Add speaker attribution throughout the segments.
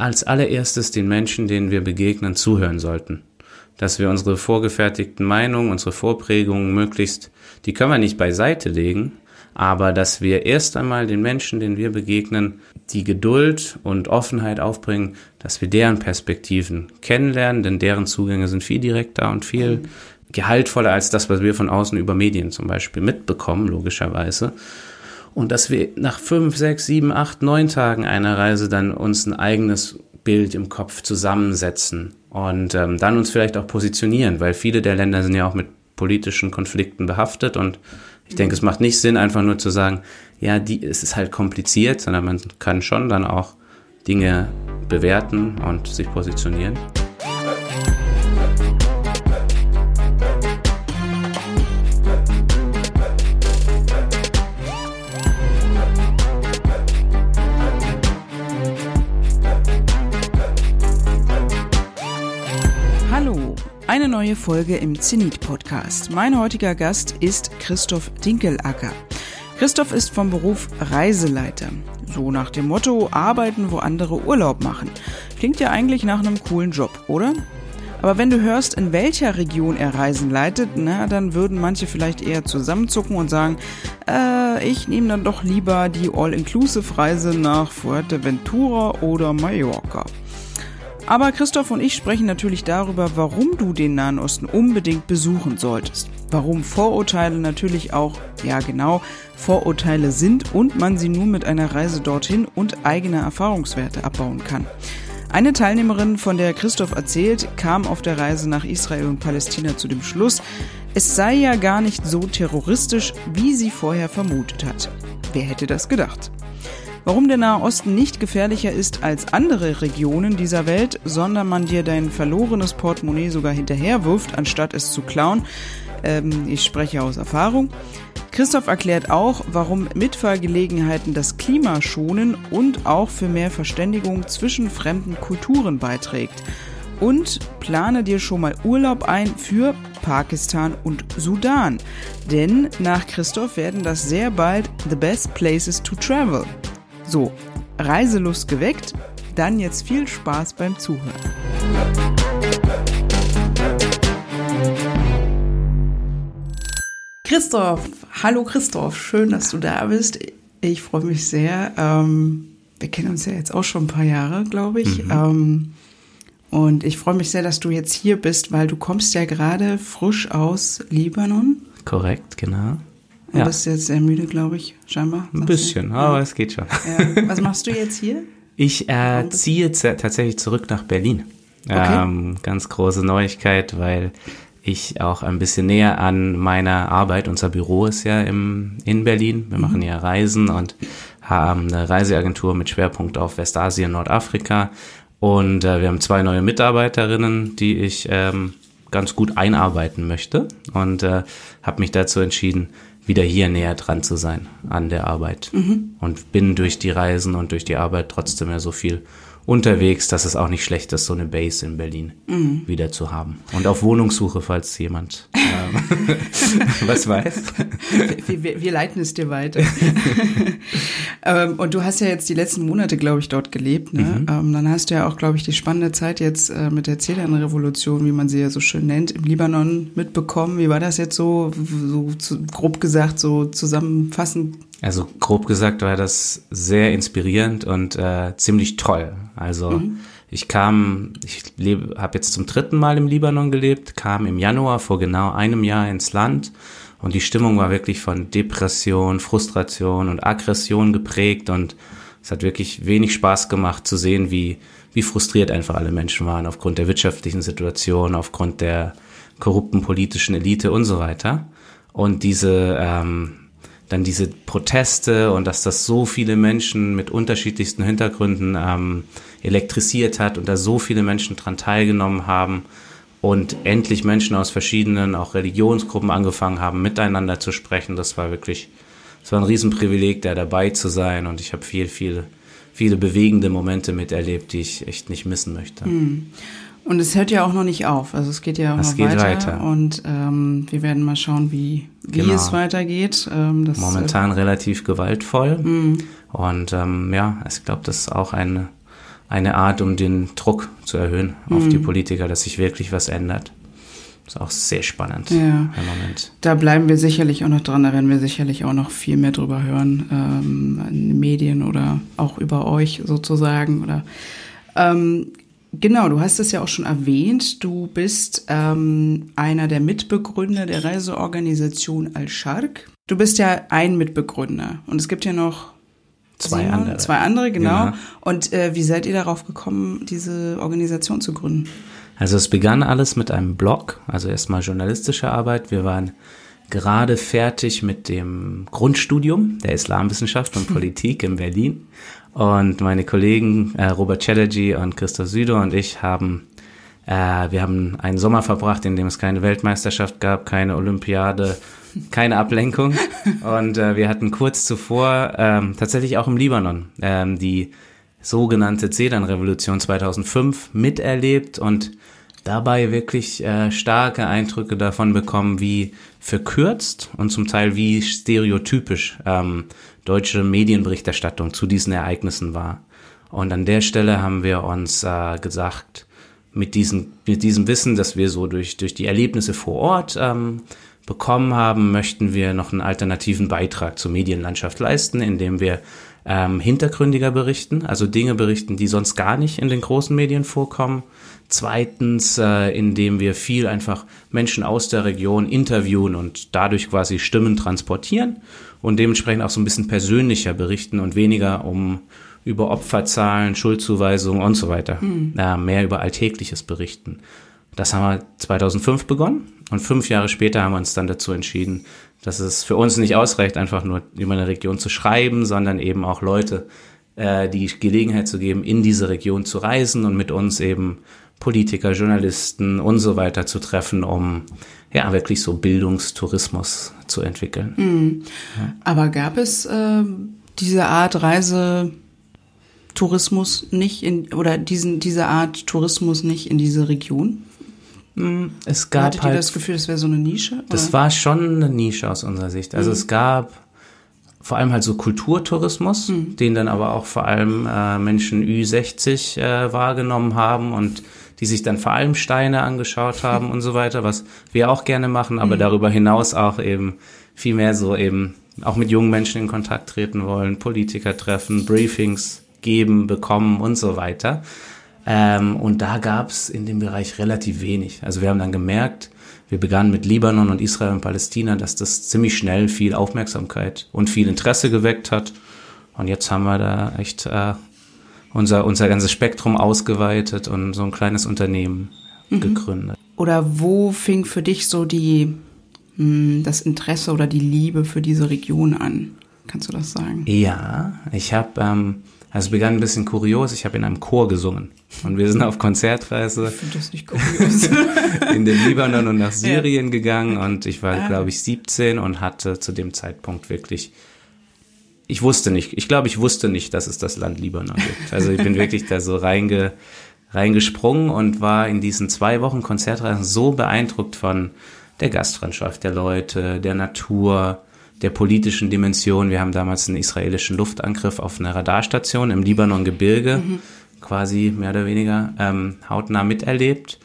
Speaker 1: als allererstes den Menschen, denen wir begegnen, zuhören sollten. Dass wir unsere vorgefertigten Meinungen, unsere Vorprägungen möglichst, die können wir nicht beiseite legen, aber dass wir erst einmal den Menschen, denen wir begegnen, die Geduld und Offenheit aufbringen, dass wir deren Perspektiven kennenlernen, denn deren Zugänge sind viel direkter und viel gehaltvoller als das, was wir von außen über Medien zum Beispiel mitbekommen, logischerweise. Und dass wir nach fünf, sechs, sieben, acht, neun Tagen einer Reise dann uns ein eigenes Bild im Kopf zusammensetzen und ähm, dann uns vielleicht auch positionieren, weil viele der Länder sind ja auch mit politischen Konflikten behaftet und ich denke, es macht nicht Sinn, einfach nur zu sagen, ja, die, es ist halt kompliziert, sondern man kann schon dann auch Dinge bewerten und sich positionieren.
Speaker 2: Neue Folge im Zenit Podcast. Mein heutiger Gast ist Christoph Dinkelacker. Christoph ist vom Beruf Reiseleiter. So nach dem Motto arbeiten, wo andere Urlaub machen. Klingt ja eigentlich nach einem coolen Job, oder? Aber wenn du hörst, in welcher Region er Reisen leitet, na, dann würden manche vielleicht eher zusammenzucken und sagen, äh, ich nehme dann doch lieber die All-Inclusive-Reise nach Fuerteventura oder Mallorca. Aber Christoph und ich sprechen natürlich darüber, warum du den Nahen Osten unbedingt besuchen solltest. Warum Vorurteile natürlich auch, ja genau, Vorurteile sind und man sie nur mit einer Reise dorthin und eigener Erfahrungswerte abbauen kann. Eine Teilnehmerin, von der Christoph erzählt, kam auf der Reise nach Israel und Palästina zu dem Schluss, es sei ja gar nicht so terroristisch, wie sie vorher vermutet hat. Wer hätte das gedacht? Warum der Nahe Osten nicht gefährlicher ist als andere Regionen dieser Welt, sondern man dir dein verlorenes Portemonnaie sogar hinterherwirft, anstatt es zu klauen, ähm, ich spreche aus Erfahrung. Christoph erklärt auch, warum Mitfahrgelegenheiten das Klima schonen und auch für mehr Verständigung zwischen fremden Kulturen beiträgt. Und plane dir schon mal Urlaub ein für Pakistan und Sudan. Denn nach Christoph werden das sehr bald the best places to travel. So, Reiselust geweckt, dann jetzt viel Spaß beim Zuhören. Christoph, hallo Christoph, schön, dass du da bist. Ich freue mich sehr. Ähm, wir kennen uns ja jetzt auch schon ein paar Jahre, glaube ich. Mhm. Ähm, und ich freue mich sehr, dass du jetzt hier bist, weil du kommst ja gerade frisch aus Libanon.
Speaker 1: Korrekt, genau.
Speaker 2: Du ja. bist jetzt sehr müde, glaube ich, scheinbar.
Speaker 1: Ein bisschen, du? aber ja. es geht schon.
Speaker 2: Ja. Was machst du jetzt hier?
Speaker 1: Ich äh, ziehe tatsächlich zurück nach Berlin. Okay. Ähm, ganz große Neuigkeit, weil ich auch ein bisschen näher an meiner Arbeit, unser Büro ist ja im, in Berlin. Wir mhm. machen ja Reisen und haben eine Reiseagentur mit Schwerpunkt auf Westasien, Nordafrika. Und äh, wir haben zwei neue Mitarbeiterinnen, die ich ähm, ganz gut einarbeiten möchte. Und äh, habe mich dazu entschieden, wieder hier näher dran zu sein an der Arbeit. Mhm. Und bin durch die Reisen und durch die Arbeit trotzdem ja so viel unterwegs, dass es auch nicht schlecht ist, so eine Base in Berlin mhm. wieder zu haben. Und auf Wohnungssuche, falls jemand ähm, was weiß.
Speaker 2: Wir, wir, wir, leiten es dir weiter. ähm, und du hast ja jetzt die letzten Monate, glaube ich, dort gelebt. Ne? Mhm. Ähm, dann hast du ja auch, glaube ich, die spannende Zeit jetzt äh, mit der Zedernrevolution, wie man sie ja so schön nennt, im Libanon mitbekommen. Wie war das jetzt so, so zu, grob gesagt, so zusammenfassend
Speaker 1: also grob gesagt war das sehr inspirierend und äh, ziemlich toll. Also mhm. ich kam, ich habe jetzt zum dritten Mal im Libanon gelebt, kam im Januar vor genau einem Jahr ins Land und die Stimmung war wirklich von Depression, Frustration und Aggression geprägt und es hat wirklich wenig Spaß gemacht zu sehen, wie, wie frustriert einfach alle Menschen waren aufgrund der wirtschaftlichen Situation, aufgrund der korrupten politischen Elite und so weiter. Und diese ähm, dann diese Proteste und dass das so viele Menschen mit unterschiedlichsten Hintergründen ähm, elektrisiert hat und da so viele Menschen dran teilgenommen haben und endlich Menschen aus verschiedenen auch Religionsgruppen angefangen haben, miteinander zu sprechen. Das war wirklich, es war ein Riesenprivileg, da dabei zu sein und ich habe viel, viel, viele bewegende Momente miterlebt, die ich echt nicht missen möchte.
Speaker 2: Mhm. Und es hört ja auch noch nicht auf. Also es geht ja auch es noch weiter. weiter. Und ähm, wir werden mal schauen, wie, wie genau. es weitergeht.
Speaker 1: Ähm, das, Momentan äh, relativ gewaltvoll. Mhm. Und ähm, ja, ich glaube, das ist auch eine, eine Art, um den Druck zu erhöhen auf die Politiker, dass sich wirklich was ändert. Das ist auch sehr spannend
Speaker 2: Ja.
Speaker 1: im Moment.
Speaker 2: Da bleiben wir sicherlich auch noch dran, da werden wir sicherlich auch noch viel mehr drüber hören, ähm, in den Medien oder auch über euch sozusagen. Oder ähm, genau, du hast es ja auch schon erwähnt, du bist ähm, einer der Mitbegründer der Reiseorganisation Al-Shark. Du bist ja ein Mitbegründer und es gibt ja noch
Speaker 1: Zwei
Speaker 2: Simon,
Speaker 1: andere.
Speaker 2: Zwei andere, genau.
Speaker 1: Genau.
Speaker 2: Und äh, wie seid ihr darauf gekommen, diese Organisation zu gründen?
Speaker 1: Also es begann alles mit einem Blog, also erstmal journalistische Arbeit. Wir waren gerade fertig mit dem Grundstudium der Islamwissenschaft und Politik in Berlin. Und meine Kollegen äh, Robert Chatterjee und Christoph Süder und ich haben, äh, wir haben einen Sommer verbracht, in dem es keine Weltmeisterschaft gab, keine Olympiade, keine Ablenkung. Und äh, wir hatten kurz zuvor ähm, tatsächlich auch im Libanon ähm, die sogenannte Sedan-Revolution 2005 miterlebt und dabei wirklich äh, starke Eindrücke davon bekommen, wie verkürzt und zum Teil wie stereotypisch ähm, deutsche Medienberichterstattung zu diesen Ereignissen war. Und an der Stelle haben wir uns äh, gesagt, mit diesem, mit diesem Wissen, dass wir so durch, durch die Erlebnisse vor Ort ähm, bekommen haben, möchten wir noch einen alternativen Beitrag zur Medienlandschaft leisten, indem wir ähm, hintergründiger berichten, also Dinge berichten, die sonst gar nicht in den großen Medien vorkommen. Zweitens, äh, indem wir viel einfach Menschen aus der Region interviewen und dadurch quasi Stimmen transportieren und dementsprechend auch so ein bisschen persönlicher berichten und weniger um über Opferzahlen, Schuldzuweisungen und so weiter, äh, mehr über Alltägliches berichten. Das haben wir 2005 begonnen und fünf Jahre später haben wir uns dann dazu entschieden, dass es für uns nicht ausreicht, einfach nur über eine Region zu schreiben, sondern eben auch Leute äh, die Gelegenheit zu geben, in diese Region zu reisen und mit uns eben Politiker, Journalisten und so weiter zu treffen, um ja wirklich so Bildungstourismus zu entwickeln.
Speaker 2: Aber gab es äh, diese Art Reisetourismus nicht in oder diesen diese Art Tourismus nicht in diese Region?
Speaker 1: Es gab
Speaker 2: Hattet ihr
Speaker 1: halt
Speaker 2: das Gefühl, das wäre so eine Nische?
Speaker 1: Das
Speaker 2: oder?
Speaker 1: war schon eine Nische aus unserer Sicht. Also es gab vor allem halt so Kulturtourismus, den dann aber auch vor allem äh, Menschen Ü60 äh, wahrgenommen haben und die sich dann vor allem Steine angeschaut haben und so weiter, was wir auch gerne machen, aber darüber hinaus auch eben viel mehr so eben auch mit jungen Menschen in Kontakt treten wollen, Politiker treffen, Briefings geben, bekommen und so weiter. Ähm, und da gab's in dem Bereich relativ wenig. Also wir haben dann gemerkt, wir begannen mit Libanon und Israel und Palästina, dass das ziemlich schnell viel Aufmerksamkeit und viel Interesse geweckt hat. Und jetzt haben wir da echt äh, unser, unser ganzes Spektrum ausgeweitet und so ein kleines Unternehmen gegründet.
Speaker 2: Oder wo fing für dich so die mh, das Interesse oder die Liebe für diese Region an? Kannst du das sagen?
Speaker 1: Ja, ich habe, ähm, also es begann ein bisschen kurios, ich habe in einem Chor gesungen. Und wir sind auf Konzertreise
Speaker 2: Ich finde das nicht kurios.
Speaker 1: in den Libanon und nach Syrien gegangen und ich war, glaube ich, 17 und hatte zu dem Zeitpunkt wirklich, ich wusste nicht, ich glaube, ich wusste nicht, dass es das Land Libanon gibt. Also ich bin wirklich da so reinge, reingesprungen und war in diesen zwei Wochen Konzertreisen so beeindruckt von der Gastfreundschaft der Leute, der Natur, der politischen Dimension. Wir haben damals einen israelischen Luftangriff auf eine Radarstation im Libanon-Gebirge quasi mehr oder weniger ähm, hautnah miterlebt.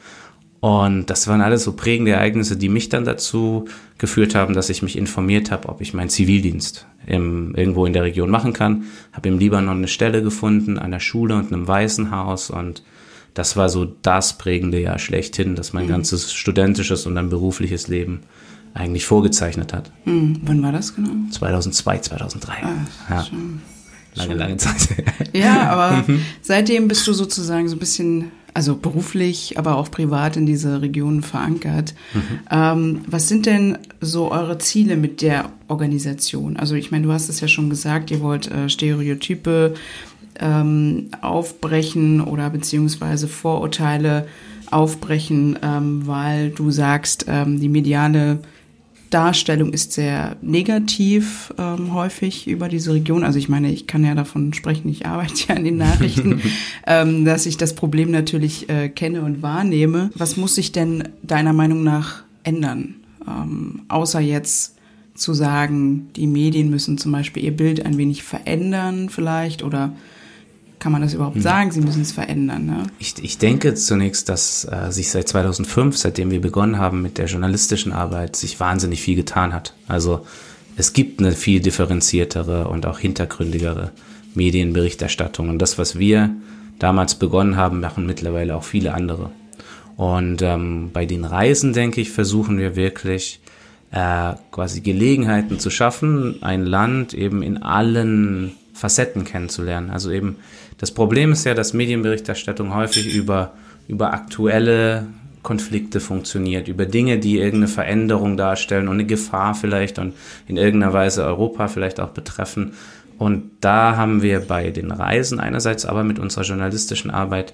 Speaker 1: Und das waren alles so prägende Ereignisse, die mich dann dazu geführt haben, dass ich mich informiert habe, ob ich meinen Zivildienst im, irgendwo in der Region machen kann. Habe im Libanon eine Stelle gefunden, an der Schule und einem Waisenhaus. Und das war so das prägende Jahr schlechthin, das mein ganzes studentisches und dann berufliches Leben eigentlich vorgezeichnet hat.
Speaker 2: Hm, wann war das genau?
Speaker 1: 2002, 2003. ja,
Speaker 2: Schon.
Speaker 1: lange, lange Zeit.
Speaker 2: Ja, aber seitdem bist du sozusagen so ein bisschen, also beruflich, aber auch privat in diese Region verankert. Ähm, was sind denn so eure Ziele mit der Organisation? Also ich meine, du hast es ja schon gesagt, ihr wollt äh, Stereotype ähm, aufbrechen oder beziehungsweise Vorurteile aufbrechen, ähm, weil du sagst, ähm, die mediale Darstellung ist sehr negativ ähm, häufig über diese Region. Also ich meine, ich kann ja davon sprechen, ich arbeite ja an den Nachrichten, ähm, dass ich das Problem natürlich äh, kenne und wahrnehme. Was muss sich denn deiner Meinung nach ändern? Ähm, außer jetzt zu sagen, die Medien müssen zum Beispiel ihr Bild ein wenig verändern vielleicht oder kann man das überhaupt mhm. sagen? Sie müssen es verändern. Ne?
Speaker 1: Ich, ich denke zunächst, dass äh, sich seit 2005, seitdem wir begonnen haben mit der journalistischen Arbeit, sich wahnsinnig viel getan hat. Also es gibt eine viel differenziertere und auch hintergründigere Medienberichterstattung. Und das, was wir damals begonnen haben, machen mittlerweile auch viele andere. Und ähm, bei den Reisen, denke ich, versuchen wir wirklich äh, quasi Gelegenheiten zu schaffen, ein Land eben in allen Facetten kennenzulernen. Also eben das Problem ist ja, dass Medienberichterstattung häufig über, über aktuelle Konflikte funktioniert, über Dinge, die irgendeine Veränderung darstellen und eine Gefahr vielleicht und in irgendeiner Weise Europa vielleicht auch betreffen. Und da haben wir bei den Reisen einerseits, aber mit unserer journalistischen Arbeit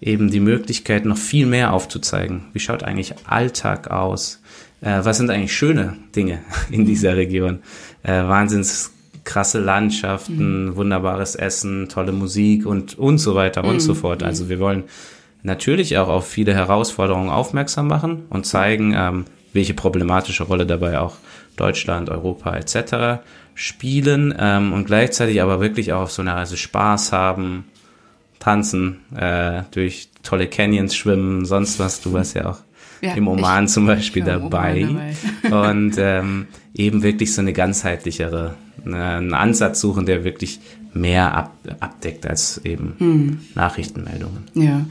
Speaker 1: eben die Möglichkeit, noch viel mehr aufzuzeigen. Wie schaut eigentlich Alltag aus? Äh, was sind eigentlich schöne Dinge in dieser Region? Äh, wahnsinns krasse Landschaften, mhm. wunderbares Essen, tolle Musik und, und so weiter und mhm. so fort. Also wir wollen natürlich auch auf viele Herausforderungen aufmerksam machen und zeigen, ähm, welche problematische Rolle dabei auch Deutschland, Europa etc. spielen ähm, und gleichzeitig aber wirklich auch auf so einer Reise Spaß haben, tanzen, äh, durch tolle Canyons schwimmen, sonst was. Du warst ja auch ja, im Oman zum Beispiel dabei. dabei. und ähm, eben wirklich so eine ganzheitlichere, einen Ansatz suchen, der wirklich mehr ab, abdeckt als eben hm. Nachrichtenmeldungen.
Speaker 2: Ja.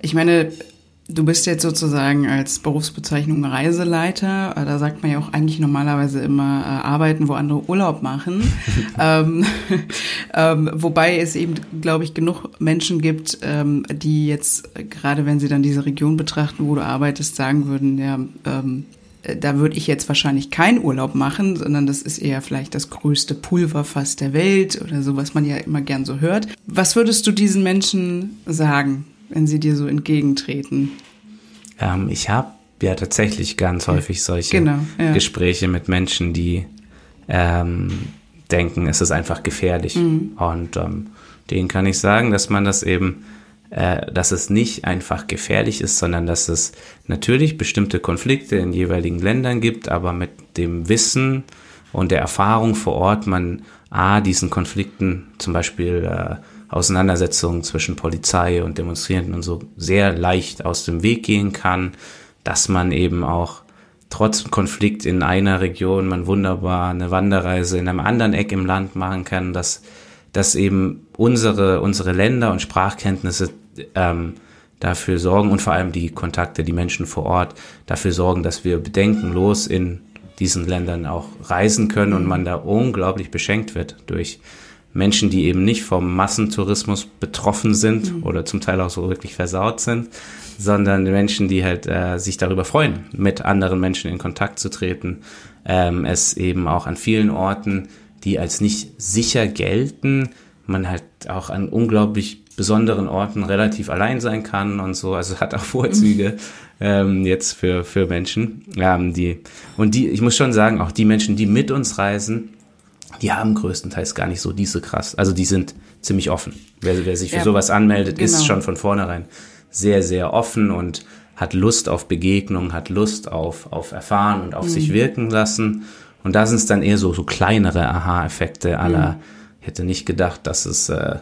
Speaker 2: Ich meine, Du bist jetzt sozusagen als Berufsbezeichnung Reiseleiter. Äh, da sagt man ja auch eigentlich normalerweise immer äh, arbeiten, wo andere Urlaub machen. ähm, ähm, wobei es eben, glaube ich, genug Menschen gibt, ähm, die jetzt, gerade wenn sie dann diese Region betrachten, wo du arbeitest, sagen würden, ja, ähm, da würde ich jetzt wahrscheinlich keinen Urlaub machen, sondern das ist eher vielleicht das größte Pulverfass der Welt oder so, was man ja immer gern so hört. Was würdest du diesen Menschen sagen? wenn sie dir so entgegentreten?
Speaker 1: Ähm, ich habe ja tatsächlich ganz häufig solche genau, ja. Gespräche mit Menschen, die ähm, denken, es ist einfach gefährlich. Mhm. Und ähm, denen kann ich sagen, dass man das eben, äh, dass es nicht einfach gefährlich ist, sondern dass es natürlich bestimmte Konflikte in jeweiligen Ländern gibt, aber mit dem Wissen und der Erfahrung vor Ort man A, diesen Konflikten zum Beispiel äh, Auseinandersetzungen zwischen Polizei und Demonstrierenden und so sehr leicht aus dem Weg gehen kann, dass man eben auch trotz Konflikt in einer Region man wunderbar eine Wanderreise in einem anderen Eck im Land machen kann, dass, dass eben unsere, unsere Länder und Sprachkenntnisse ähm, dafür sorgen und vor allem die Kontakte, die Menschen vor Ort dafür sorgen, dass wir bedenkenlos in diesen Ländern auch reisen können und man da unglaublich beschenkt wird durch Menschen, die eben nicht vom Massentourismus betroffen sind mhm. oder zum Teil auch so wirklich versaut sind, sondern Menschen, die halt äh, sich darüber freuen, mit anderen Menschen in Kontakt zu treten. Ähm, es eben auch an vielen Orten, die als nicht sicher gelten, man halt auch an unglaublich besonderen Orten relativ allein sein kann und so. Also hat auch Vorzüge ähm, jetzt für, für Menschen. Ähm, die, und die, ich muss schon sagen, auch die Menschen, die mit uns reisen, die haben größtenteils gar nicht so diese krass. Also die sind ziemlich offen. Wer, wer sich für ja, sowas anmeldet, genau. ist schon von vornherein sehr, sehr offen und hat Lust auf Begegnung, hat Lust auf, auf Erfahren und auf mhm. sich wirken lassen. Und da sind es dann eher so, so kleinere Aha-Effekte aller, mhm. ich hätte nicht gedacht, dass es, äh,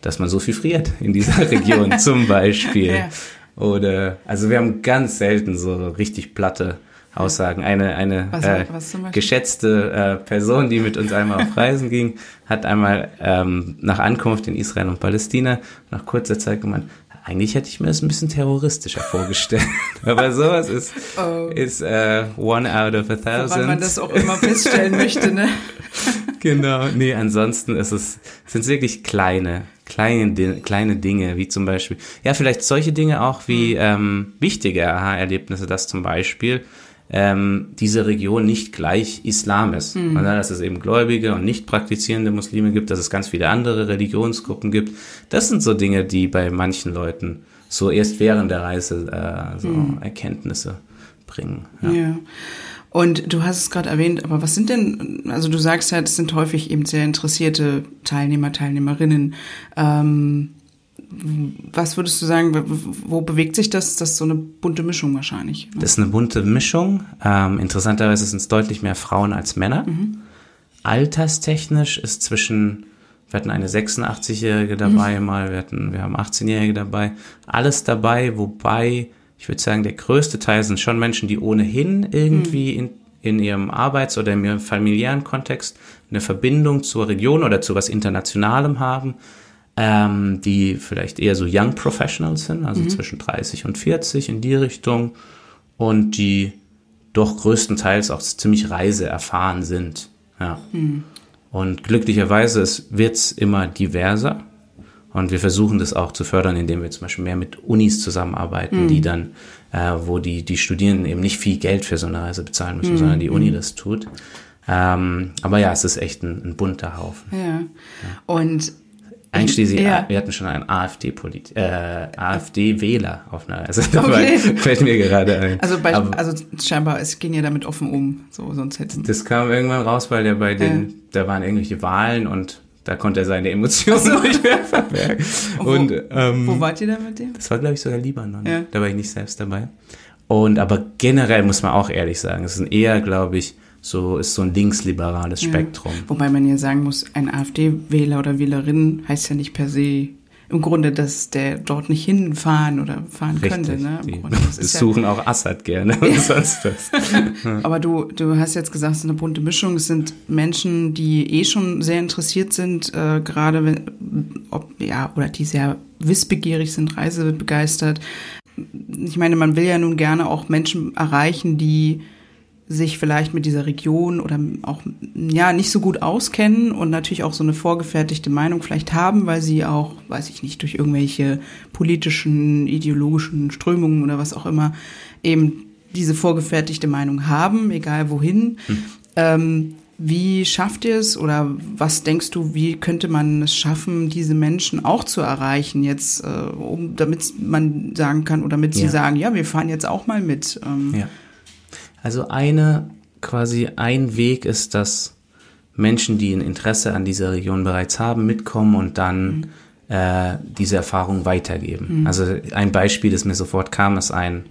Speaker 1: dass man so viel friert in dieser Region zum Beispiel. Ja. Oder, also wir haben ganz selten so richtig platte Aussagen. Eine, eine was, äh, was geschätzte äh, Person, die mit uns einmal auf Reisen ging, hat einmal ähm, nach Ankunft in Israel und Palästina nach kurzer Zeit gemeint, eigentlich hätte ich mir das ein bisschen terroristischer vorgestellt. Aber sowas ist, oh. ist uh, one out of a thousand. Weil
Speaker 2: man das auch immer feststellen möchte, ne?
Speaker 1: genau. Nee, ansonsten ist es, sind es wirklich kleine, kleine, kleine Dinge, wie zum Beispiel, ja, vielleicht solche Dinge auch wie mhm. ähm, wichtige Aha-Erlebnisse, dass zum Beispiel ähm, diese Region nicht gleich Islam ist, mhm. sondern dass es eben gläubige und nicht praktizierende Muslime gibt, dass es ganz viele andere Religionsgruppen gibt. Das sind so Dinge, die bei manchen Leuten so erst während der Reise äh, so mhm. Erkenntnisse bringen.
Speaker 2: Ja. ja. Und du hast es gerade erwähnt, aber was sind denn, also du sagst ja, das sind häufig eben sehr interessierte Teilnehmer, Teilnehmerinnen. Ähm, was würdest du sagen, wo bewegt sich das? Das ist so eine bunte Mischung wahrscheinlich.
Speaker 1: Das ist eine bunte Mischung. Ähm, interessanterweise sind es deutlich mehr Frauen als Männer. Mhm. Alterstechnisch ist zwischen Wir hatten eine 86-Jährige dabei mhm. mal, wir hatten, wir haben 18-Jährige dabei. Alles dabei, wobei ich würde sagen, der größte Teil sind schon Menschen, die ohnehin irgendwie mhm. in, in ihrem Arbeits- oder in ihrem familiären Kontext eine Verbindung zur Region oder zu was Internationalem haben, ähm, die vielleicht eher so Young Professionals sind, also mhm. zwischen 30 und 40 in die Richtung und die doch größtenteils auch ziemlich reiseerfahren sind. Ja. Mhm. Und glücklicherweise wird es immer diverser. Und wir versuchen das auch zu fördern, indem wir zum Beispiel mehr mit Unis zusammenarbeiten, mhm. die dann, äh, wo die, die Studierenden eben nicht viel Geld für so eine Reise bezahlen müssen, mhm. sondern die Uni das tut. Ähm, aber ja, es ist echt ein, ein bunter Haufen.
Speaker 2: Ja. ja. Und
Speaker 1: Einschließlich, ja. wir hatten schon einen AfD-Polit, äh, AfD-Wähler auf einer Reise. Okay. fällt mir gerade ein.
Speaker 2: Also, bei, Aber, also scheinbar, es ging ja damit offen um, so sonst hätten.
Speaker 1: Das kam irgendwann raus, weil der bei den, äh. da waren irgendwelche Wahlen und da konnte er seine Emotionen so. nicht mehr verbergen.
Speaker 2: Und, wo, ähm, wo wart ihr da mit dem?
Speaker 1: Das war, glaube ich, sogar Libanon. Ja. Da war ich nicht selbst dabei. Und aber generell muss man auch ehrlich sagen, es sind eher, glaube ich, so ist so ein linksliberales Spektrum. Ja.
Speaker 2: Wobei man ja sagen muss, ein AfD-Wähler oder Wählerin heißt ja nicht per se im Grunde, dass der dort nicht hinfahren oder fahren Richtig, könnte. Ne?
Speaker 1: Im Grunde, suchen ja, auch Assad gerne und sonst was.
Speaker 2: Aber du, du hast jetzt gesagt, es ist eine bunte Mischung. Es sind Menschen, die eh schon sehr interessiert sind, äh, gerade wenn, ob, ja, oder die sehr wissbegierig sind, reisebegeistert. Ich meine, man will ja nun gerne auch Menschen erreichen, die sich vielleicht mit dieser Region oder auch ja nicht so gut auskennen und natürlich auch so eine vorgefertigte Meinung vielleicht haben, weil sie auch, weiß ich nicht, durch irgendwelche politischen, ideologischen Strömungen oder was auch immer eben diese vorgefertigte Meinung haben, egal wohin. Hm. Ähm, wie schafft ihr es oder was denkst du, wie könnte man es schaffen, diese Menschen auch zu erreichen, jetzt, äh, um, damit man sagen kann oder damit ja. sie sagen, ja, wir fahren jetzt auch mal mit. Ähm,
Speaker 1: ja. Also eine, quasi ein Weg ist, dass Menschen, die ein Interesse an dieser Region bereits haben, mitkommen und dann mhm. äh, diese Erfahrung weitergeben. Mhm. Also ein Beispiel, das mir sofort kam, ist ein,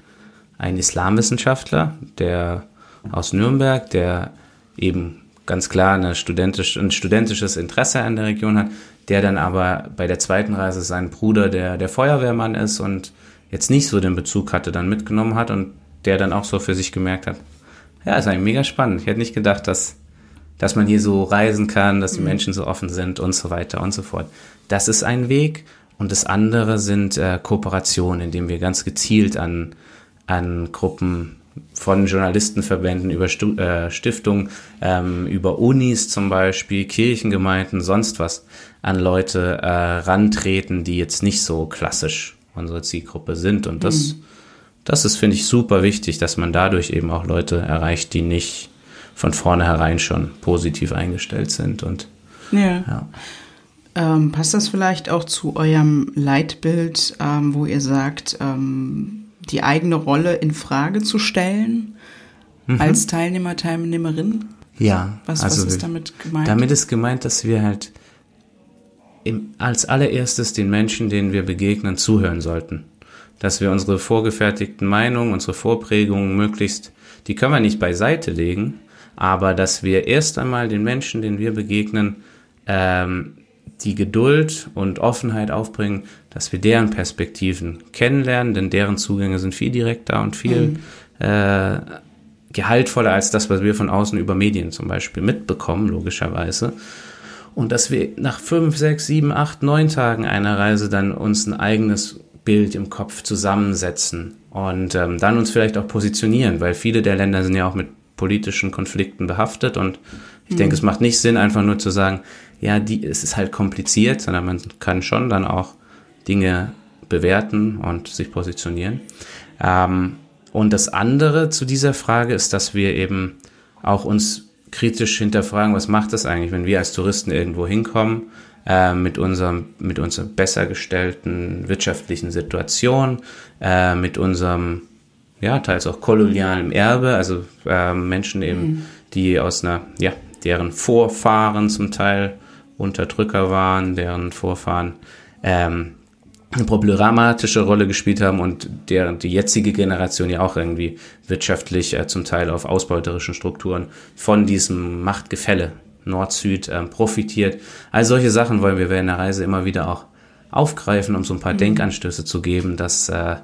Speaker 1: ein Islamwissenschaftler, der aus Nürnberg, der eben ganz klar eine studentisch, ein studentisches Interesse an der Region hat, der dann aber bei der zweiten Reise seinen Bruder, der der Feuerwehrmann ist und jetzt nicht so den Bezug hatte, dann mitgenommen hat und der dann auch so für sich gemerkt hat, ja, ist eigentlich mega spannend. Ich hätte nicht gedacht, dass, dass man hier so reisen kann, dass die mhm. Menschen so offen sind und so weiter und so fort. Das ist ein Weg. Und das andere sind äh, Kooperationen, indem wir ganz gezielt an, an Gruppen von Journalistenverbänden über Stu äh, Stiftungen, ähm, über Unis zum Beispiel, Kirchengemeinden, sonst was an Leute äh, rantreten, die jetzt nicht so klassisch unsere Zielgruppe sind. Und das mhm das ist, finde ich, super wichtig, dass man dadurch eben auch Leute erreicht, die nicht von vornherein schon positiv eingestellt sind. Und
Speaker 2: ja. ja. Ähm, passt das vielleicht auch zu eurem Leitbild, ähm, wo ihr sagt, ähm, die eigene Rolle in Frage zu stellen mhm. als Teilnehmer, Teilnehmerin?
Speaker 1: Ja.
Speaker 2: Was, also was ist damit gemeint?
Speaker 1: Damit ist gemeint, dass wir halt im, als allererstes den Menschen, denen wir begegnen, zuhören sollten dass wir unsere vorgefertigten Meinungen, unsere Vorprägungen möglichst, die können wir nicht beiseite legen, aber dass wir erst einmal den Menschen, denen wir begegnen, ähm, die Geduld und Offenheit aufbringen, dass wir deren Perspektiven kennenlernen, denn deren Zugänge sind viel direkter und viel mhm. äh, gehaltvoller als das, was wir von außen über Medien zum Beispiel mitbekommen, logischerweise. Und dass wir nach fünf, sechs, sieben, acht, neun Tagen einer Reise dann uns ein eigenes Bild im Kopf zusammensetzen und ähm, dann uns vielleicht auch positionieren, weil viele der Länder sind ja auch mit politischen Konflikten behaftet und ich mhm. denke, es macht nicht Sinn, einfach nur zu sagen, ja, die, es ist halt kompliziert, sondern man kann schon dann auch Dinge bewerten und sich positionieren. Ähm, und das andere zu dieser Frage ist, dass wir eben auch uns kritisch hinterfragen, was macht das eigentlich, wenn wir als Touristen irgendwo hinkommen äh, mit, unserem, mit unserer besser gestellten wirtschaftlichen Situation, äh, mit unserem, ja, teils auch kolonialen Erbe, also äh, Menschen eben, mhm. die aus einer, ja, deren Vorfahren zum Teil Unterdrücker waren, deren Vorfahren ähm, eine problematische Rolle gespielt haben und der die jetzige Generation ja auch irgendwie wirtschaftlich äh, zum Teil auf ausbeuterischen Strukturen von diesem Machtgefälle Nord-Süd ähm, profitiert. All solche Sachen wollen wir während der Reise immer wieder auch aufgreifen, um so ein paar mhm. Denkanstöße zu geben, dass äh,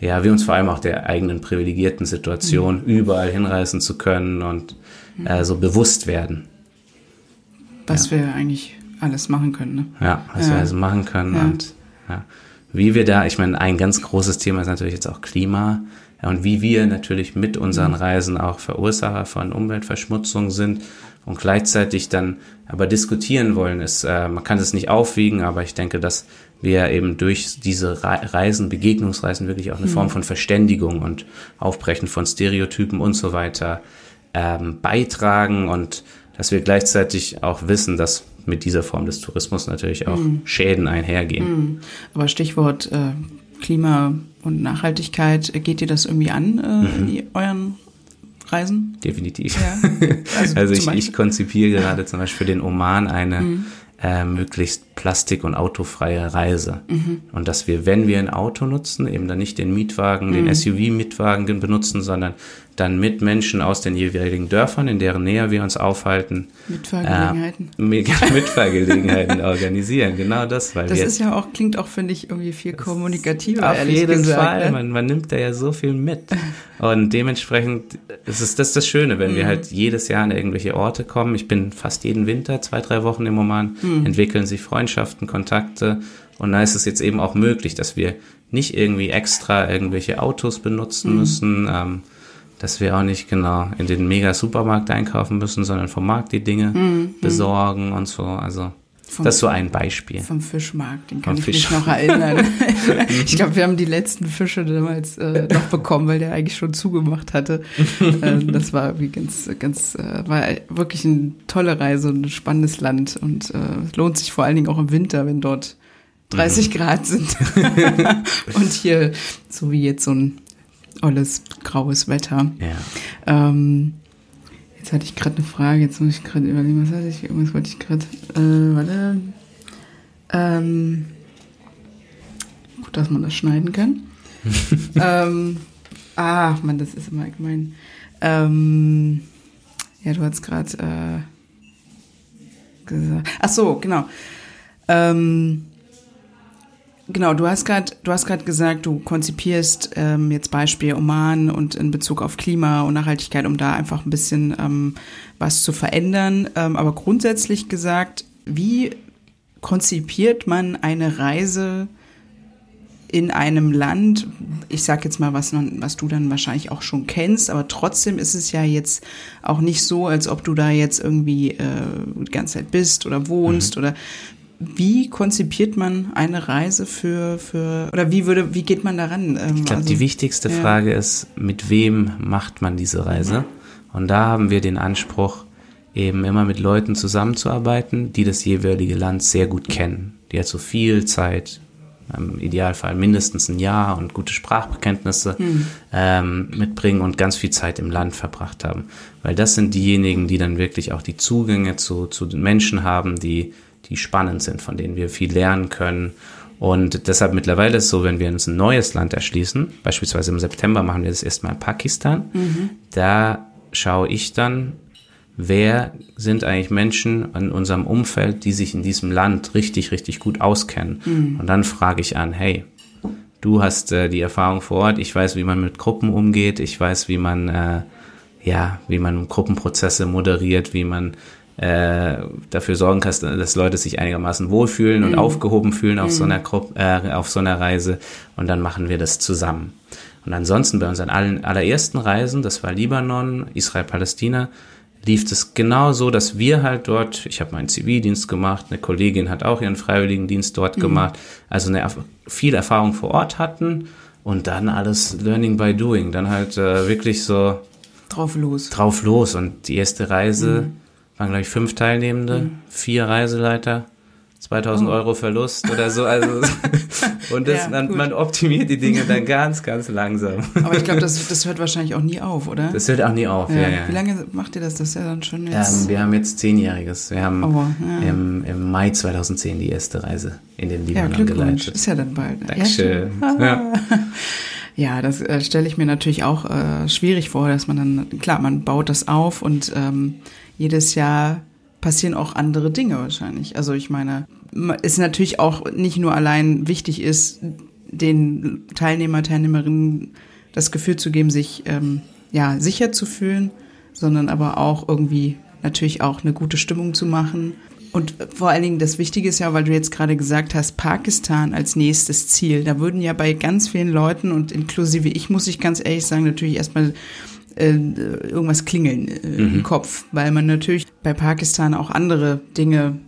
Speaker 1: ja, wir uns vor allem auch der eigenen privilegierten Situation mhm. überall hinreißen zu können und äh, so bewusst werden.
Speaker 2: Was ja. wir eigentlich alles machen können. Ne?
Speaker 1: Ja, was ja. wir also machen können ja. und ja, wie wir da, ich meine, ein ganz großes Thema ist natürlich jetzt auch Klima und wie wir natürlich mit unseren mhm. Reisen auch Verursacher von Umweltverschmutzung sind und gleichzeitig dann aber diskutieren wollen, ist, äh, man kann es nicht aufwiegen, aber ich denke, dass wir eben durch diese Reisen, Begegnungsreisen wirklich auch eine mhm. Form von Verständigung und Aufbrechen von Stereotypen und so weiter ähm, beitragen und dass wir gleichzeitig auch wissen, dass mit dieser Form des Tourismus natürlich auch mhm. Schäden einhergehen. Mhm.
Speaker 2: Aber Stichwort äh, Klima und Nachhaltigkeit, geht ihr das irgendwie an äh, mhm. in euren Reisen?
Speaker 1: Definitiv. Ja. Also, also ich, ich, konzipiere gerade zum Beispiel für den Oman eine mhm äh, möglichst plastik- und autofreie Reise. Mhm. Und dass wir, wenn wir ein Auto nutzen, eben dann nicht den Mietwagen, mhm. den SUV-Mietwagen benutzen, sondern dann mit Menschen aus den jeweiligen Dörfern, in deren Nähe wir uns aufhalten,
Speaker 2: Mitfahrgelegenheiten,
Speaker 1: äh, Mitfahrgelegenheiten organisieren. Genau das, weil
Speaker 2: das ist ja auch klingt auch finde ich irgendwie viel kommunikativer.
Speaker 1: Auf jeden gesagt, Fall, ne? man, man nimmt da ja so viel mit und dementsprechend ist es das das Schöne, wenn mhm. wir halt jedes Jahr an irgendwelche Orte kommen. Ich bin fast jeden Winter zwei drei Wochen im Oman, mhm. entwickeln sich Freundschaften, Kontakte und da ist es jetzt eben auch möglich, dass wir nicht irgendwie extra irgendwelche Autos benutzen mhm. müssen. Ähm, dass wir auch nicht genau in den Mega-Supermarkt einkaufen müssen, sondern vom Markt die Dinge mhm. besorgen und so. Also vom, das ist so ein Beispiel.
Speaker 2: Vom Fischmarkt, den kann vom ich Fisch. mich noch erinnern. ich glaube, wir haben die letzten Fische damals äh, noch bekommen, weil der eigentlich schon zugemacht hatte. äh, das war irgendwie ganz, ganz, äh, war wirklich eine tolle Reise und ein spannendes Land und äh, lohnt sich vor allen Dingen auch im Winter, wenn dort 30 mhm. Grad sind. und hier, so wie jetzt so ein olles graues Wetter. Ja. Ähm, jetzt hatte ich gerade eine Frage, jetzt muss ich gerade überlegen, was hatte ich, irgendwas wollte ich gerade, äh, warte. Ähm, gut, dass man das schneiden kann. ähm, ah, man, das ist immer allgemein. Ähm, ja, du hast gerade äh, gesagt. Ach so, genau. Ähm, Genau, du hast gerade, du hast gerade gesagt, du konzipierst ähm, jetzt Beispiel Oman und in Bezug auf Klima und Nachhaltigkeit, um da einfach ein bisschen ähm, was zu verändern. Ähm, aber grundsätzlich gesagt, wie konzipiert man eine Reise in einem Land? Ich sag jetzt mal, was, was du dann wahrscheinlich auch schon kennst, aber trotzdem ist es ja jetzt auch nicht so, als ob du da jetzt irgendwie äh, die ganze Zeit bist oder wohnst mhm. oder wie konzipiert man eine Reise für, für oder wie würde, wie geht man daran?
Speaker 1: Ähm, ich glaube, also, die wichtigste ja. Frage ist, mit wem macht man diese Reise? Und da haben wir den Anspruch, eben immer mit Leuten zusammenzuarbeiten, die das jeweilige Land sehr gut kennen, die halt so viel Zeit, im Idealfall mindestens ein Jahr und gute Sprachkenntnisse hm. ähm, mitbringen und ganz viel Zeit im Land verbracht haben. Weil das sind diejenigen, die dann wirklich auch die Zugänge zu, zu den Menschen haben, die die spannend sind, von denen wir viel lernen können. Und deshalb mittlerweile ist es so, wenn wir uns ein neues Land erschließen, beispielsweise im September machen wir das erstmal in Pakistan, mhm. da schaue ich dann, wer sind eigentlich Menschen in unserem Umfeld, die sich in diesem Land richtig, richtig gut auskennen. Mhm. Und dann frage ich an, hey, du hast äh, die Erfahrung vor Ort, ich weiß, wie man mit Gruppen umgeht, ich weiß, wie man, äh, ja, wie man Gruppenprozesse moderiert, wie man äh, dafür sorgen kannst, dass Leute sich einigermaßen wohlfühlen und mhm. aufgehoben fühlen auf mhm. so einer Gruppe, äh, auf so einer Reise und dann machen wir das zusammen. Und ansonsten bei unseren allen, allerersten Reisen, das war Libanon, Israel, Palästina, lief es genau so, dass wir halt dort, ich habe meinen Zivildienst gemacht, eine Kollegin hat auch ihren Freiwilligendienst dort mhm. gemacht, also eine viel Erfahrung vor Ort hatten und dann alles Learning by Doing, dann halt äh, wirklich so
Speaker 2: drauf los.
Speaker 1: Drauf los und die erste Reise mhm waren, glaube ich, fünf Teilnehmende, mhm. vier Reiseleiter, 2000 oh. Euro Verlust oder so. Also und das, ja, man, man, optimiert die Dinge dann ganz, ganz langsam.
Speaker 2: Aber ich glaube, das, das hört wahrscheinlich auch nie auf, oder?
Speaker 1: Das hört auch nie auf, ja. ja, ja.
Speaker 2: Wie lange macht ihr das? Das ist ja dann schon jetzt.
Speaker 1: Ähm, wir haben jetzt zehnjähriges. Wir haben oh, im, im, Mai 2010 die erste Reise in den Libanon ja, geleitet.
Speaker 2: Ist ja dann bald.
Speaker 1: Ne? Dankeschön. Ja,
Speaker 2: ja. das äh, stelle ich mir natürlich auch äh, schwierig vor, dass man dann, klar, man baut das auf und ähm, jedes Jahr passieren auch andere Dinge wahrscheinlich. Also ich meine, es natürlich auch nicht nur allein wichtig ist, den Teilnehmer, Teilnehmerinnen das Gefühl zu geben, sich ähm, ja sicher zu fühlen, sondern aber auch irgendwie natürlich auch eine gute Stimmung zu machen. Und vor allen Dingen das Wichtige ist ja, weil du jetzt gerade gesagt hast, Pakistan als nächstes Ziel. Da würden ja bei ganz vielen Leuten und inklusive ich, muss ich ganz ehrlich sagen, natürlich erstmal äh, irgendwas klingeln äh, mhm. im Kopf, weil man natürlich bei Pakistan auch andere Dinge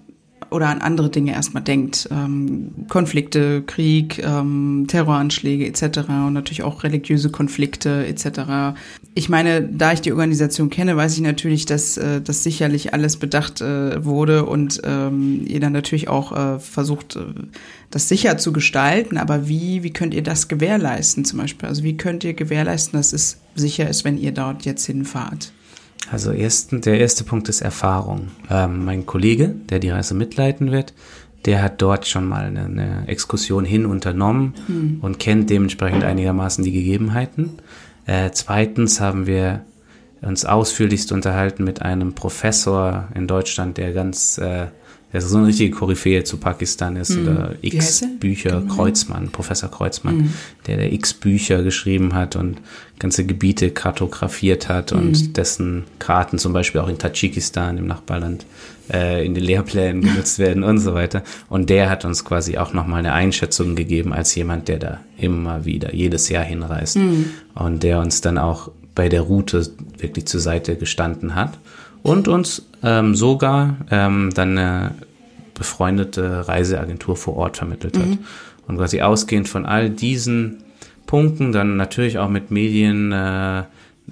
Speaker 2: oder an andere Dinge erstmal denkt. Ähm, Konflikte, Krieg, ähm, Terroranschläge etc. und natürlich auch religiöse Konflikte etc. Ich meine, da ich die Organisation kenne, weiß ich natürlich, dass äh, das sicherlich alles bedacht äh, wurde und ähm, ihr dann natürlich auch äh, versucht, äh, das sicher zu gestalten. Aber wie, wie könnt ihr das gewährleisten zum Beispiel? Also wie könnt ihr gewährleisten, dass es sicher ist, wenn ihr dort jetzt hinfahrt?
Speaker 1: Also ersten, der erste Punkt ist Erfahrung. Ähm, mein Kollege, der die Reise mitleiten wird, der hat dort schon mal eine, eine Exkursion hin unternommen hm. und kennt dementsprechend einigermaßen die Gegebenheiten. Äh, zweitens haben wir uns ausführlichst unterhalten mit einem Professor in Deutschland, der ganz äh, der so eine richtige Koryphäe zu Pakistan ist mhm. oder x Bücher, genau. Kreuzmann, Professor Kreuzmann, mhm. der der x Bücher geschrieben hat und ganze Gebiete kartografiert hat und mhm. dessen Karten zum Beispiel auch in Tadschikistan, im Nachbarland, äh, in den Lehrplänen genutzt werden und so weiter. Und der hat uns quasi auch nochmal eine Einschätzung gegeben als jemand, der da immer wieder jedes Jahr hinreist mhm. und der uns dann auch bei der Route wirklich zur Seite gestanden hat und uns ähm, sogar ähm, dann eine befreundete Reiseagentur vor Ort vermittelt hat. Mhm. Und quasi ausgehend von all diesen Punkten, dann natürlich auch mit Medien, äh,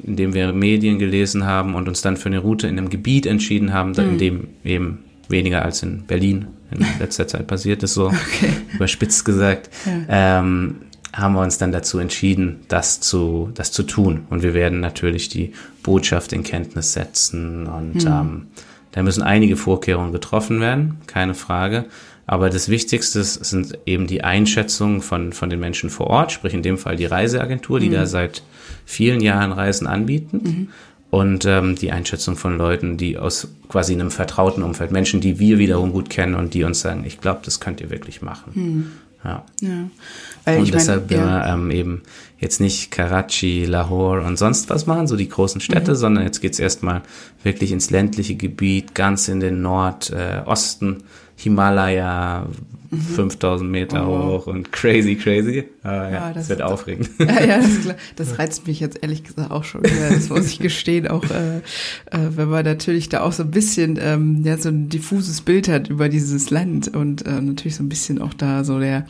Speaker 1: indem wir Medien gelesen haben und uns dann für eine Route in einem Gebiet entschieden haben, mhm. in dem eben weniger als in Berlin in letzter Zeit passiert ist, so okay. überspitzt gesagt, ja. ähm, haben wir uns dann dazu entschieden, das zu, das zu tun. Und wir werden natürlich die Botschaft in Kenntnis setzen und mhm. ähm, da müssen einige Vorkehrungen getroffen werden, keine Frage. Aber das Wichtigste sind eben die Einschätzungen von, von den Menschen vor Ort, sprich in dem Fall die Reiseagentur, die mhm. da seit vielen Jahren Reisen anbieten. Mhm. Und ähm, die Einschätzung von Leuten, die aus quasi einem vertrauten Umfeld, Menschen, die wir wiederum gut kennen und die uns sagen, ich glaube, das könnt ihr wirklich machen. Ja. ja. Weil und deshalb mein, ja. wir ähm, eben jetzt nicht Karachi, Lahore und sonst was machen, so die großen Städte, mhm. sondern jetzt geht's erstmal wirklich ins ländliche Gebiet, ganz in den Nordosten, äh, Himalaya, mhm. 5000 Meter oh. hoch und crazy, crazy. Uh, ja, ja, das, das wird aufregend.
Speaker 2: Ja, ja, das, das, reizt mich jetzt ehrlich gesagt auch schon wieder. Das muss ich gestehen, auch äh, äh, wenn man natürlich da auch so ein bisschen ähm, ja, so ein diffuses Bild hat über dieses Land und äh, natürlich so ein bisschen auch da so der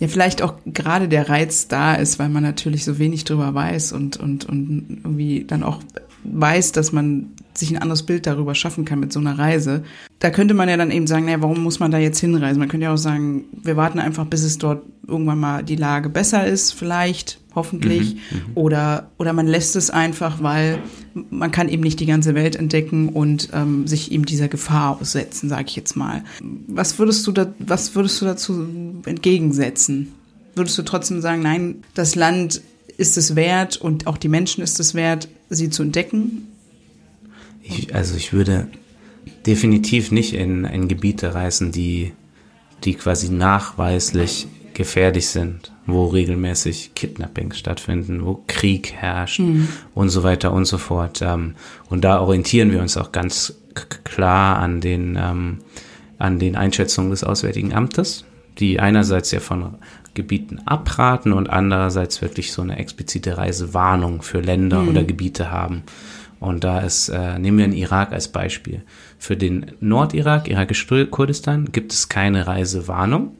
Speaker 2: ja vielleicht auch gerade der Reiz da ist, weil man natürlich so wenig drüber weiß und, und, und irgendwie dann auch weiß, dass man sich ein anderes Bild darüber schaffen kann mit so einer Reise. Da könnte man ja dann eben sagen, naja, warum muss man da jetzt hinreisen? Man könnte ja auch sagen, wir warten einfach, bis es dort irgendwann mal die Lage besser ist, vielleicht, hoffentlich. Mhm, mhm, oder, oder man lässt es einfach, weil man kann eben nicht die ganze Welt entdecken und ähm, sich eben dieser Gefahr aussetzen, sage ich jetzt mal. Was würdest du da, was würdest du dazu entgegensetzen? Würdest du trotzdem sagen, nein, das Land ist es wert und auch die Menschen ist es wert, sie zu entdecken?
Speaker 1: Ich, also ich würde definitiv nicht in, in Gebiete reisen, die, die quasi nachweislich gefährlich sind, wo regelmäßig Kidnappings stattfinden, wo Krieg herrscht mhm. und so weiter und so fort. Ähm, und da orientieren wir uns auch ganz klar an den, ähm, an den Einschätzungen des Auswärtigen Amtes, die einerseits ja von Gebieten abraten und andererseits wirklich so eine explizite Reisewarnung für Länder mhm. oder Gebiete haben. Und da ist, äh, nehmen wir den Irak als Beispiel. Für den Nordirak, irakisch Kurdistan, gibt es keine Reisewarnung.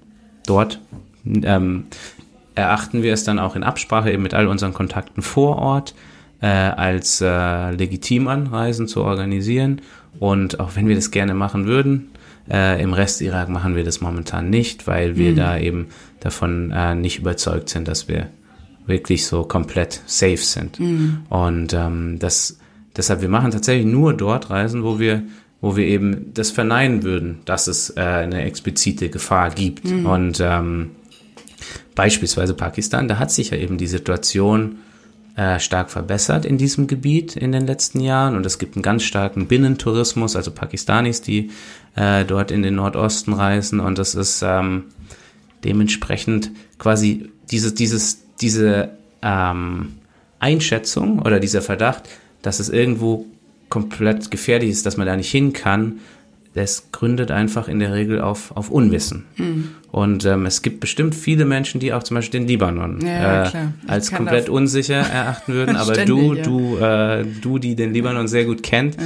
Speaker 1: Dort ähm, erachten wir es dann auch in Absprache eben mit all unseren Kontakten vor Ort äh, als äh, legitim an, Reisen zu organisieren. Und auch wenn wir das gerne machen würden, äh, im Rest Irak machen wir das momentan nicht, weil wir mhm. da eben davon äh, nicht überzeugt sind, dass wir wirklich so komplett safe sind. Mhm. Und ähm, das deshalb, wir machen tatsächlich nur dort Reisen, wo wir wo wir eben das verneinen würden, dass es äh, eine explizite Gefahr gibt. Mhm. Und ähm, beispielsweise Pakistan, da hat sich ja eben die Situation äh, stark verbessert in diesem Gebiet in den letzten Jahren und es gibt einen ganz starken Binnentourismus, also Pakistanis, die äh, dort in den Nordosten reisen und das ist ähm, dementsprechend quasi dieses, dieses, diese ähm, Einschätzung oder dieser Verdacht, dass es irgendwo komplett gefährlich ist, dass man da nicht hin kann, das gründet einfach in der Regel auf, auf Unwissen. Mhm. Und ähm, es gibt bestimmt viele Menschen, die auch zum Beispiel den Libanon ja, äh, als komplett unsicher erachten würden. Aber du, ja. du, äh, du, die den Libanon sehr gut kennt, ja.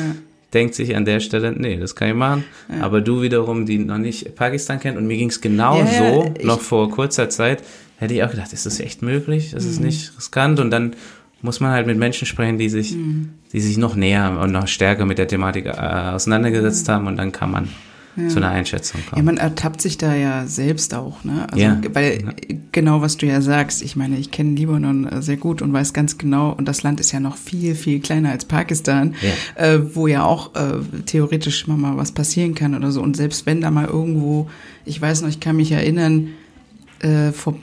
Speaker 1: denkt sich an der Stelle, nee, das kann ich machen. Aber du wiederum, die noch nicht Pakistan kennt, und mir ging es genau so, noch vor kurzer Zeit, hätte ich auch gedacht, ist das echt möglich? Das mhm. ist nicht riskant. Und dann muss man halt mit Menschen sprechen, die sich, mhm. die sich noch näher und noch stärker mit der Thematik äh, auseinandergesetzt mhm. haben und dann kann man ja. zu einer Einschätzung kommen.
Speaker 2: Ja, man ertappt sich da ja selbst auch, ne? Also, ja. weil ja. genau was du ja sagst, ich meine, ich kenne Libanon äh, sehr gut und weiß ganz genau, und das Land ist ja noch viel, viel kleiner als Pakistan, ja. Äh, wo ja auch äh, theoretisch mal was passieren kann oder so. Und selbst wenn da mal irgendwo, ich weiß noch, ich kann mich erinnern, äh, vor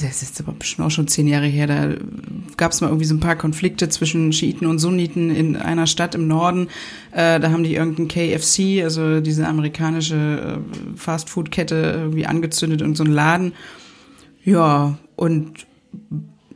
Speaker 2: das ist aber bestimmt auch schon zehn Jahre her, da gab es mal irgendwie so ein paar Konflikte zwischen Schiiten und Sunniten in einer Stadt im Norden. Äh, da haben die irgendein KFC, also diese amerikanische äh, Fastfood-Kette, irgendwie angezündet und so einen Laden. Ja, und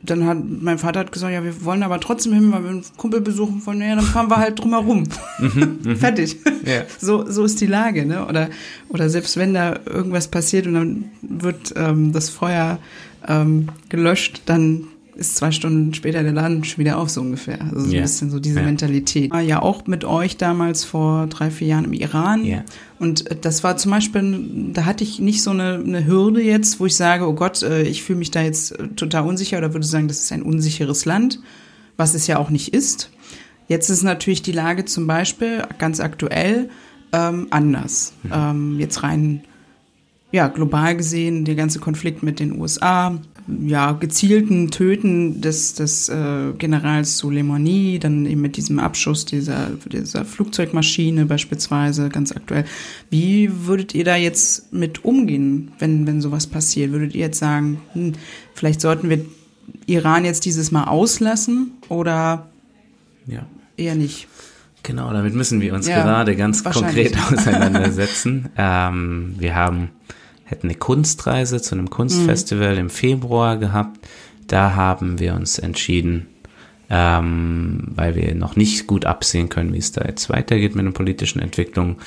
Speaker 2: dann hat mein Vater hat gesagt, ja, wir wollen aber trotzdem hin, weil wir einen Kumpel besuchen wollen. Ja, dann fahren wir halt drumherum. Mhm, mhm. Fertig. Ja. So, so ist die Lage, ne? Oder, oder selbst wenn da irgendwas passiert und dann wird ähm, das Feuer ähm, gelöscht, dann ist zwei Stunden später der Laden schon wieder auf, so ungefähr. Also so yeah. ein bisschen so diese yeah. Mentalität. War ja auch mit euch damals vor drei, vier Jahren im Iran. Yeah. Und äh, das war zum Beispiel, da hatte ich nicht so eine, eine Hürde jetzt, wo ich sage, oh Gott, äh, ich fühle mich da jetzt äh, total unsicher oder würde sagen, das ist ein unsicheres Land, was es ja auch nicht ist. Jetzt ist natürlich die Lage zum Beispiel ganz aktuell ähm, anders. Mhm. Ähm, jetzt rein ja, global gesehen, der ganze Konflikt mit den USA, ja, gezielten Töten des, des äh, Generals Soleimani, dann eben mit diesem Abschuss dieser, dieser Flugzeugmaschine beispielsweise, ganz aktuell. Wie würdet ihr da jetzt mit umgehen, wenn, wenn sowas passiert? Würdet ihr jetzt sagen, hm, vielleicht sollten wir Iran jetzt dieses Mal auslassen oder ja. eher nicht?
Speaker 1: Genau, damit müssen wir uns ja, gerade ganz konkret auseinandersetzen. ähm, wir haben hätten eine Kunstreise zu einem Kunstfestival mhm. im Februar gehabt. Da haben wir uns entschieden, ähm, weil wir noch nicht gut absehen können, wie es da jetzt weitergeht mit den politischen Entwicklungen,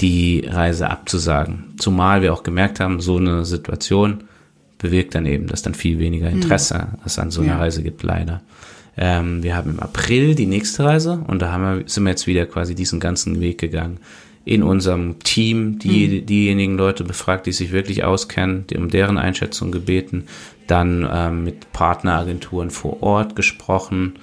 Speaker 1: die Reise abzusagen. Zumal wir auch gemerkt haben, so eine Situation bewirkt dann eben, dass dann viel weniger mhm. Interesse mhm. es an so einer ja. Reise gibt, leider. Ähm, wir haben im April die nächste Reise und da haben wir, sind wir jetzt wieder quasi diesen ganzen Weg gegangen in unserem Team die, mhm. diejenigen Leute befragt, die sich wirklich auskennen, die, um deren Einschätzung gebeten, dann ähm, mit Partneragenturen vor Ort gesprochen.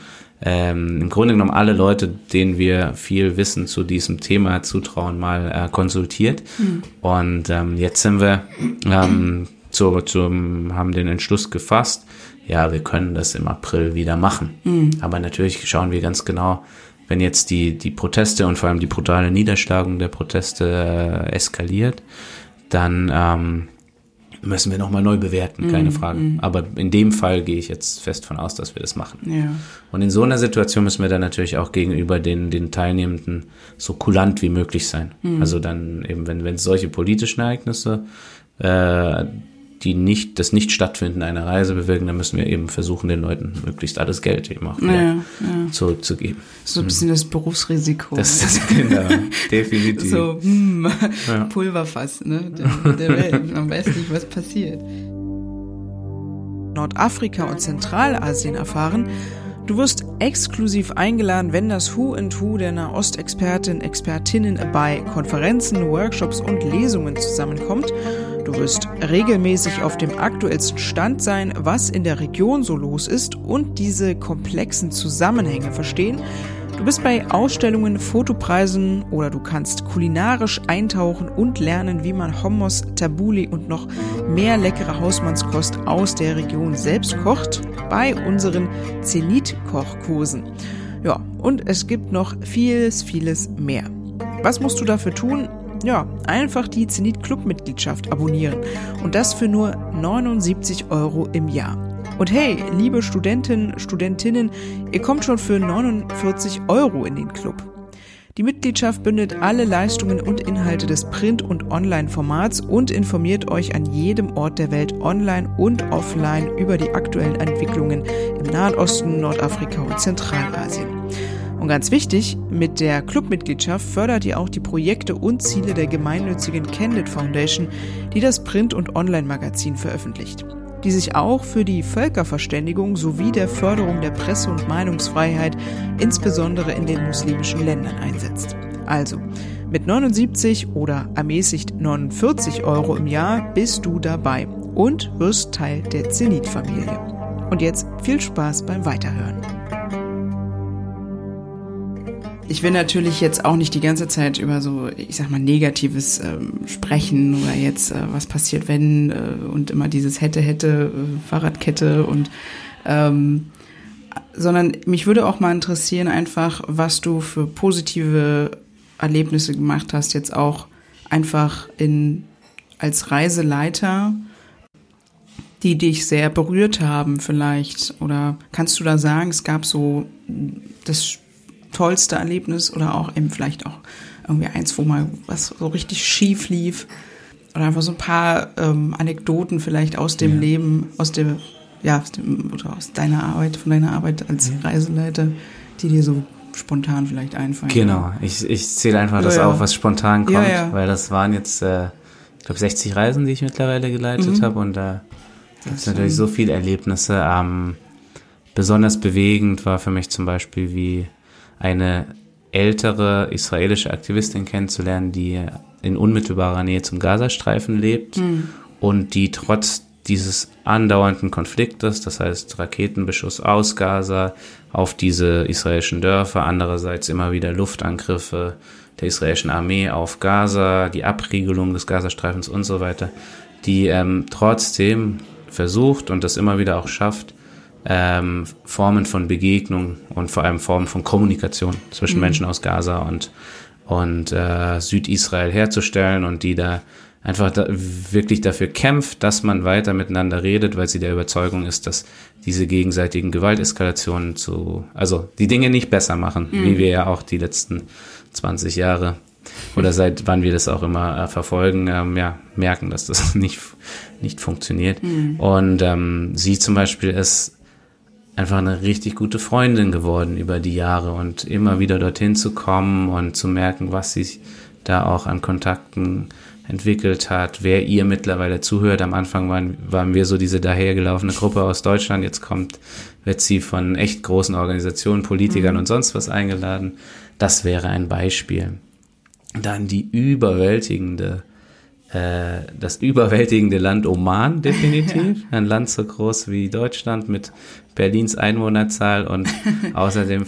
Speaker 1: Ähm, Im Grunde genommen alle Leute, denen wir viel Wissen zu diesem Thema zutrauen, mal äh, konsultiert. Mhm. Und ähm, jetzt sind wir ähm, zu, zum, haben den Entschluss gefasst, ja, wir können das im April wieder machen. Mhm. Aber natürlich schauen wir ganz genau, wenn jetzt die, die Proteste und vor allem die brutale Niederschlagung der Proteste äh, eskaliert, dann ähm, müssen wir nochmal neu bewerten, keine mm, Frage. Mm. Aber in dem Fall gehe ich jetzt fest von aus, dass wir das machen. Ja. Und in so einer Situation müssen wir dann natürlich auch gegenüber den, den Teilnehmenden so kulant wie möglich sein. Mm. Also dann eben, wenn, wenn solche politischen Ereignisse äh, die nicht, das Nicht-Stattfinden einer Reise bewirken, dann müssen wir eben versuchen, den Leuten möglichst alles Geld eben auch ja, ja. zurückzugeben.
Speaker 2: So ein bisschen das Berufsrisiko.
Speaker 1: Das ist genau, definitiv.
Speaker 2: So, hm, ja. Pulverfass, ne? Der, der Welt. Man weiß nicht, was passiert. Nordafrika und Zentralasien erfahren, Du wirst exklusiv eingeladen, wenn das Who and Who der Nahostexpertin, Expertinnen bei Konferenzen, Workshops und Lesungen zusammenkommt. Du wirst regelmäßig auf dem aktuellsten Stand sein, was in der Region so los ist und diese komplexen Zusammenhänge verstehen. Du bist bei Ausstellungen, Fotopreisen oder du kannst kulinarisch eintauchen und lernen, wie man Hummus, Tabuli und noch mehr leckere Hausmannskost aus der Region selbst kocht bei unseren Zenit-Kochkursen. Ja, und es gibt noch vieles, vieles mehr. Was musst du dafür tun? Ja, einfach die Zenit Club Mitgliedschaft abonnieren und das für nur 79 Euro im Jahr. Und hey, liebe Studentinnen, Studentinnen, ihr kommt schon für 49 Euro in den Club. Die Mitgliedschaft bündelt alle Leistungen und Inhalte des Print- und Online-Formats und informiert euch an jedem Ort der Welt online und offline über die aktuellen Entwicklungen im Nahen Osten, Nordafrika und Zentralasien. Und ganz wichtig, mit der Clubmitgliedschaft fördert ihr auch die Projekte und Ziele der gemeinnützigen Candid Foundation, die das Print- und Online-Magazin veröffentlicht die sich auch für die Völkerverständigung sowie der Förderung der Presse- und Meinungsfreiheit, insbesondere in den muslimischen Ländern, einsetzt. Also, mit 79 oder ermäßigt 49 Euro im Jahr bist du dabei und wirst Teil der Zenit-Familie. Und jetzt viel Spaß beim Weiterhören. Ich will natürlich jetzt auch nicht die ganze Zeit über so, ich sag mal, Negatives ähm, sprechen oder jetzt, äh, was passiert, wenn äh, und immer dieses hätte, hätte, äh, Fahrradkette und ähm, sondern mich würde auch mal interessieren, einfach, was du für positive Erlebnisse gemacht hast, jetzt auch einfach in als Reiseleiter, die dich sehr berührt haben, vielleicht. Oder kannst du da sagen, es gab so das tollste Erlebnis oder auch eben vielleicht auch irgendwie eins, wo mal was so richtig schief lief. Oder einfach so ein paar ähm, Anekdoten vielleicht aus dem ja. Leben, aus dem, ja, aus, dem, oder aus deiner Arbeit, von deiner Arbeit als ja. Reiseleiter, die dir so spontan vielleicht einfallen.
Speaker 1: Genau, ich, ich zähle einfach ja, das auf, was spontan kommt, weil das waren jetzt, äh, ich glaube, 60 Reisen, die ich mittlerweile geleitet mhm. habe und da gibt es natürlich so viele Erlebnisse. Ähm, besonders bewegend war für mich zum Beispiel, wie eine ältere israelische Aktivistin kennenzulernen, die in unmittelbarer Nähe zum Gazastreifen lebt mhm. und die trotz dieses andauernden Konfliktes, das heißt Raketenbeschuss aus Gaza auf diese israelischen Dörfer, andererseits immer wieder Luftangriffe der israelischen Armee auf Gaza, die Abriegelung des Gazastreifens und so weiter, die ähm, trotzdem versucht und das immer wieder auch schafft, ähm, Formen von Begegnung und vor allem Formen von Kommunikation zwischen mhm. Menschen aus Gaza und, und äh, Südisrael herzustellen und die da einfach da, wirklich dafür kämpft, dass man weiter miteinander redet, weil sie der Überzeugung ist, dass diese gegenseitigen Gewalteskalationen zu, also die Dinge nicht besser machen, mhm. wie wir ja auch die letzten 20 Jahre oder seit wann wir das auch immer äh, verfolgen, ähm, ja, merken, dass das nicht, nicht funktioniert. Mhm. Und ähm, sie zum Beispiel ist einfach eine richtig gute Freundin geworden über die Jahre und immer wieder dorthin zu kommen und zu merken, was sich da auch an Kontakten entwickelt hat, wer ihr mittlerweile zuhört. Am Anfang waren, waren wir so diese dahergelaufene Gruppe aus Deutschland. Jetzt kommt, wird sie von echt großen Organisationen, Politikern mhm. und sonst was eingeladen. Das wäre ein Beispiel. Dann die überwältigende äh, das überwältigende Land Oman definitiv. Ein Land so groß wie Deutschland mit Berlins Einwohnerzahl und außerdem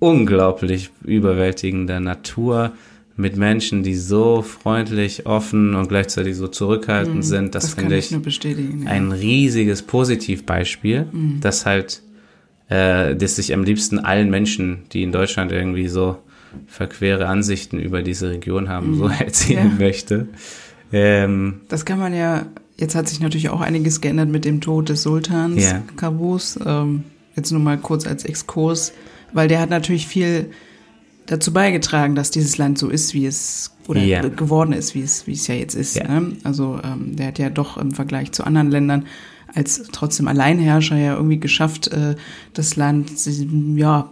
Speaker 1: unglaublich überwältigender Natur mit Menschen, die so freundlich, offen und gleichzeitig so zurückhaltend mhm, sind. Das, das finde ich, ich ja. ein riesiges Positivbeispiel, mhm. das halt, äh, das ich am liebsten allen Menschen, die in Deutschland irgendwie so verquere Ansichten über diese Region haben, mhm. so erzählen ja. möchte.
Speaker 2: Ähm, das kann man ja, jetzt hat sich natürlich auch einiges geändert mit dem Tod des Sultans ja. Kabus. Ähm, jetzt nur mal kurz als Exkurs, weil der hat natürlich viel dazu beigetragen, dass dieses Land so ist, wie es oder ja. geworden ist, wie es, wie es ja jetzt ist. Ja. Ne? Also ähm, der hat ja doch im Vergleich zu anderen Ländern als trotzdem Alleinherrscher ja irgendwie geschafft, äh, das Land ja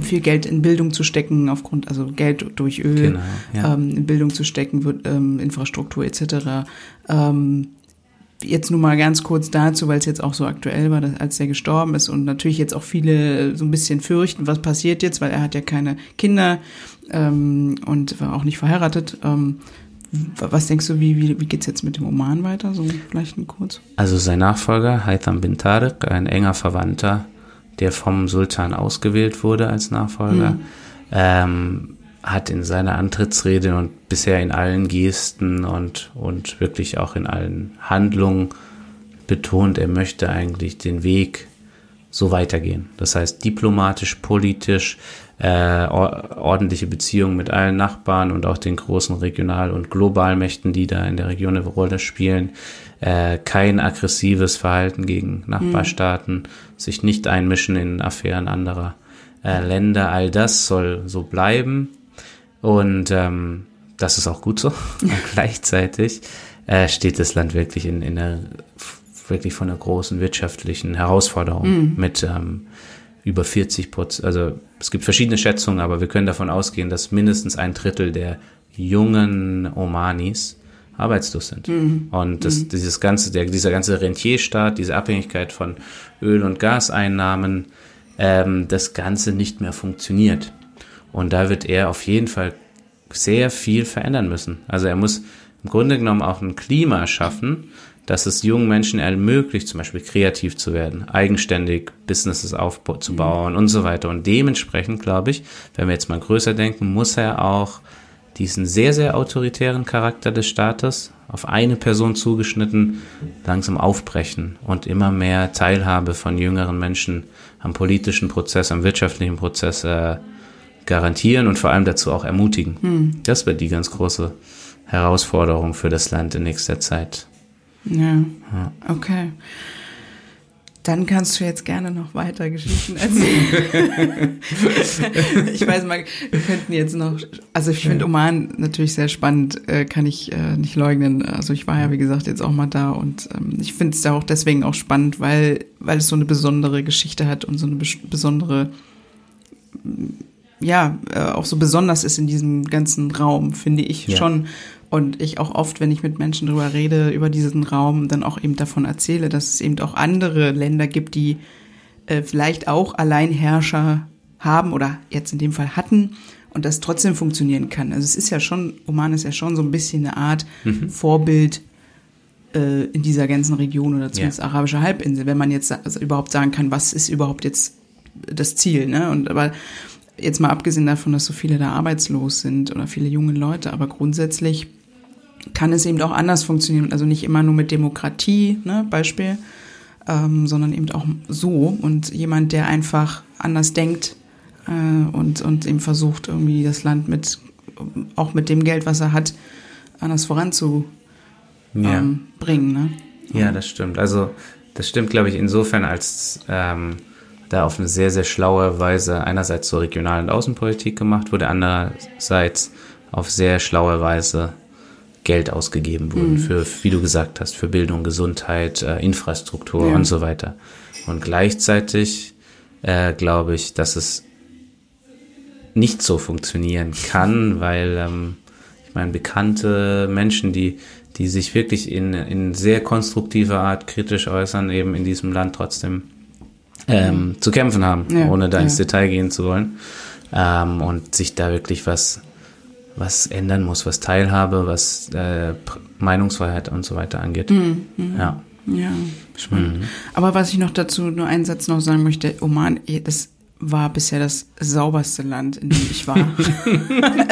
Speaker 2: viel Geld in Bildung zu stecken, aufgrund, also Geld durch Öl genau, ja. ähm, in Bildung zu stecken, wird, ähm, Infrastruktur etc. Ähm, jetzt nur mal ganz kurz dazu, weil es jetzt auch so aktuell war, dass, als er gestorben ist und natürlich jetzt auch viele so ein bisschen fürchten, was passiert jetzt, weil er hat ja keine Kinder ähm, und war auch nicht verheiratet. Ähm, was denkst du, wie, wie, wie geht es jetzt mit dem Oman weiter? So vielleicht ein kurz.
Speaker 1: Also sein Nachfolger, Haitham bin Tariq, ein enger Verwandter, der vom Sultan ausgewählt wurde als Nachfolger, mhm. ähm, hat in seiner Antrittsrede und bisher in allen Gesten und, und wirklich auch in allen Handlungen betont, er möchte eigentlich den Weg so weitergehen. Das heißt, diplomatisch, politisch, äh, ordentliche Beziehungen mit allen Nachbarn und auch den großen Regional- und Globalmächten, die da in der Region eine Rolle spielen. Äh, kein aggressives Verhalten gegen Nachbarstaaten, mhm. sich nicht einmischen in Affären anderer äh, Länder. All das soll so bleiben. Und ähm, das ist auch gut so. gleichzeitig äh, steht das Land wirklich in, in einer wirklich von einer großen wirtschaftlichen Herausforderung mhm. mit ähm, über 40 Prozent. Also es gibt verschiedene Schätzungen, aber wir können davon ausgehen, dass mindestens ein Drittel der jungen Omanis arbeitslos sind. Mhm. Und das, mhm. dieses ganze, der, dieser ganze Rentierstaat, diese Abhängigkeit von Öl- und Gaseinnahmen, ähm, das Ganze nicht mehr funktioniert. Und da wird er auf jeden Fall sehr viel verändern müssen. Also er muss im Grunde genommen auch ein Klima schaffen, dass es jungen Menschen ermöglicht, zum Beispiel kreativ zu werden, eigenständig Businesses aufzubauen mhm. und so weiter. Und dementsprechend, glaube ich, wenn wir jetzt mal größer denken, muss er auch diesen sehr, sehr autoritären Charakter des Staates auf eine Person zugeschnitten langsam aufbrechen und immer mehr Teilhabe von jüngeren Menschen am politischen Prozess, am wirtschaftlichen Prozess äh, garantieren und vor allem dazu auch ermutigen. Hm. Das wird die ganz große Herausforderung für das Land in nächster Zeit.
Speaker 2: Ja. ja. Okay. Dann kannst du jetzt gerne noch weiter Geschichten erzählen. ich weiß mal, wir könnten jetzt noch, also ich finde Oman natürlich sehr spannend, äh, kann ich äh, nicht leugnen. Also ich war ja, wie gesagt, jetzt auch mal da und ähm, ich finde es da auch deswegen auch spannend, weil, weil es so eine besondere Geschichte hat und so eine besondere, ja, äh, auch so besonders ist in diesem ganzen Raum, finde ich ja. schon. Und ich auch oft, wenn ich mit Menschen darüber rede, über diesen Raum, dann auch eben davon erzähle, dass es eben auch andere Länder gibt, die äh, vielleicht auch Alleinherrscher haben oder jetzt in dem Fall hatten und das trotzdem funktionieren kann. Also es ist ja schon, Oman ist ja schon so ein bisschen eine Art mhm. Vorbild äh, in dieser ganzen Region oder zumindest ja. arabische Halbinsel, wenn man jetzt also überhaupt sagen kann, was ist überhaupt jetzt das Ziel, ne? Und aber jetzt mal abgesehen davon, dass so viele da arbeitslos sind oder viele junge Leute, aber grundsätzlich kann es eben auch anders funktionieren. Also nicht immer nur mit Demokratie, ne, Beispiel, ähm, sondern eben auch so. Und jemand, der einfach anders denkt äh, und, und eben versucht, irgendwie das Land mit, auch mit dem Geld, was er hat, anders voranzubringen. Ja. Ähm, ne?
Speaker 1: Ja, das stimmt. Also das stimmt, glaube ich, insofern, als ähm, da auf eine sehr, sehr schlaue Weise einerseits so Regional- und Außenpolitik gemacht wurde, andererseits auf sehr schlaue Weise Geld ausgegeben wurden mhm. für, wie du gesagt hast, für Bildung, Gesundheit, äh, Infrastruktur ja. und so weiter. Und gleichzeitig äh, glaube ich, dass es nicht so funktionieren kann, weil ähm, ich meine, bekannte Menschen, die, die sich wirklich in, in sehr konstruktiver Art kritisch äußern, eben in diesem Land trotzdem ähm, zu kämpfen haben, ja, ohne da ja. ins Detail gehen zu wollen. Ähm, und sich da wirklich was was ändern muss, was Teilhabe, was äh, Meinungsfreiheit und so weiter angeht. Mhm. Ja.
Speaker 2: Ja, spannend. Mhm. Aber was ich noch dazu, nur einen Satz noch sagen möchte, Oman, das war bisher das sauberste Land, in dem ich war.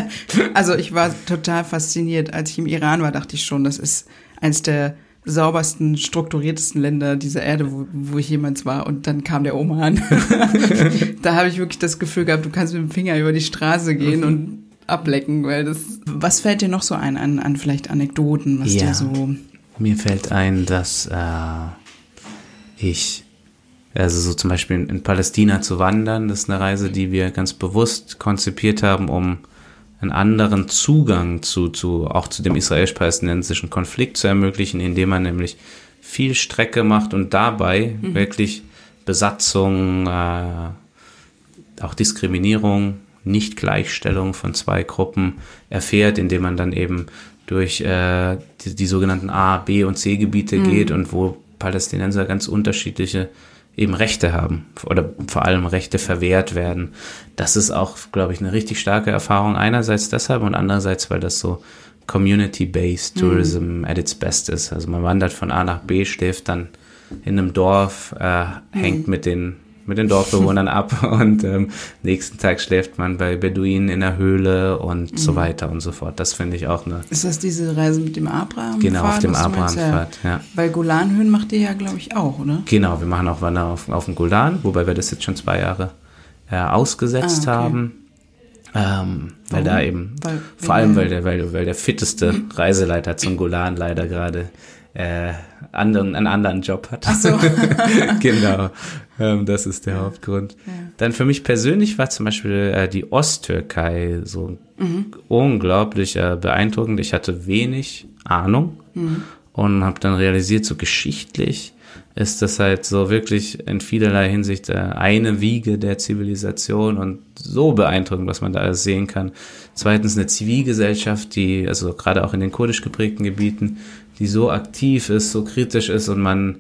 Speaker 2: also ich war total fasziniert. Als ich im Iran war, dachte ich schon, das ist eins der saubersten, strukturiertesten Länder dieser Erde, wo, wo ich jemals war. Und dann kam der Oman. da habe ich wirklich das Gefühl gehabt, du kannst mit dem Finger über die Straße gehen mhm. und ablecken, weil das. Was fällt dir noch so ein an, an vielleicht Anekdoten, was ja, dir so.
Speaker 1: Mir fällt ein, dass äh, ich, also so zum Beispiel in, in Palästina zu wandern, das ist eine Reise, die wir ganz bewusst konzipiert haben, um einen anderen Zugang zu, zu auch zu dem israelisch-palästinensischen Konflikt zu ermöglichen, indem man nämlich viel Strecke macht und dabei mhm. wirklich Besatzung, äh, auch Diskriminierung nicht-Gleichstellung von zwei Gruppen erfährt, indem man dann eben durch äh, die, die sogenannten A, B und C Gebiete mhm. geht und wo Palästinenser ganz unterschiedliche eben Rechte haben oder vor allem Rechte verwehrt werden. Das ist auch, glaube ich, eine richtig starke Erfahrung. Einerseits deshalb und andererseits, weil das so Community-Based mhm. Tourism mhm. at its best ist. Also man wandert von A nach B, schläft dann in einem Dorf, äh, mhm. hängt mit den mit den Dorfbewohnern ab und ähm, nächsten Tag schläft man bei Beduinen in der Höhle und mhm. so weiter und so fort. Das finde ich auch eine.
Speaker 2: Ist das diese Reise mit dem Abraham?
Speaker 1: Genau, auf dem Abrahamfahrt, ja.
Speaker 2: Weil Golanhöhen macht ihr ja, glaube ich, auch, oder?
Speaker 1: Genau, wir machen auch Wander auf, auf dem Golan, wobei wir das jetzt schon zwei Jahre äh, ausgesetzt ah, okay. haben. Ähm, weil da eben, weil, vor allem weil der, weil, weil der fitteste mhm. Reiseleiter zum Golan leider gerade äh, anderen, einen anderen Job hat.
Speaker 2: Ach so.
Speaker 1: genau, ähm, das ist der ja. Hauptgrund. Ja. Dann für mich persönlich war zum Beispiel äh, die Osttürkei so mhm. unglaublich äh, beeindruckend. Ich hatte wenig Ahnung mhm. und habe dann realisiert, so geschichtlich ist das halt so wirklich in vielerlei Hinsicht äh, eine Wiege der Zivilisation und so beeindruckend, was man da alles sehen kann. Zweitens eine Zivilgesellschaft, die, also gerade auch in den kurdisch geprägten Gebieten, die so aktiv ist, so kritisch ist und man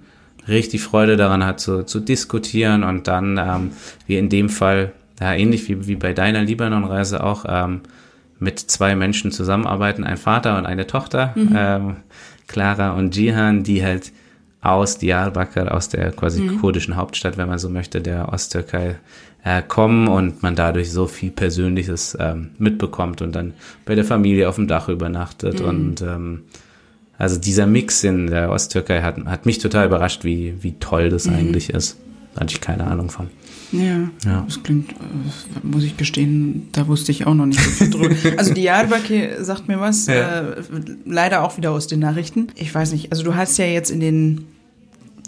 Speaker 1: richtig Freude daran hat, so, zu diskutieren und dann, ähm, wie in dem Fall, ja, ähnlich wie, wie bei deiner Libanon-Reise auch, ähm, mit zwei Menschen zusammenarbeiten, ein Vater und eine Tochter, mhm. ähm, Clara und Jihan, die halt aus Diyarbakir, aus der quasi mhm. kurdischen Hauptstadt, wenn man so möchte, der Osttürkei, äh, kommen und man dadurch so viel Persönliches ähm, mitbekommt und dann bei der Familie auf dem Dach übernachtet mhm. und ähm, also dieser Mix in der Osttürkei hat, hat mich total überrascht, wie, wie toll das mhm. eigentlich ist. Da hatte ich keine Ahnung von.
Speaker 2: Ja, ja, das klingt, äh, muss ich gestehen, da wusste ich auch noch nicht so viel drüber. also die Diyarbakir sagt mir was, ja. äh, leider auch wieder aus den Nachrichten. Ich weiß nicht, also du hast ja jetzt in den,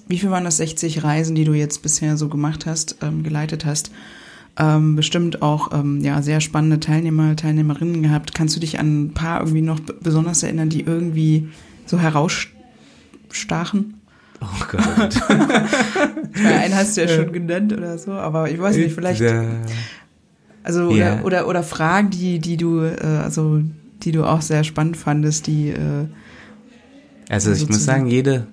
Speaker 2: wie viel waren das, 60 Reisen, die du jetzt bisher so gemacht hast, ähm, geleitet hast, ähm, bestimmt auch ähm, ja, sehr spannende Teilnehmer, Teilnehmerinnen gehabt. Kannst du dich an ein paar irgendwie noch besonders erinnern, die irgendwie so herausstachen?
Speaker 1: Oh Gott.
Speaker 2: einen hast du ja schon genannt oder so, aber ich weiß nicht, vielleicht. Also ja. oder, oder, oder Fragen, die, die du, äh, also die du auch sehr spannend fandest, die äh,
Speaker 1: Also ich muss sagen, jede,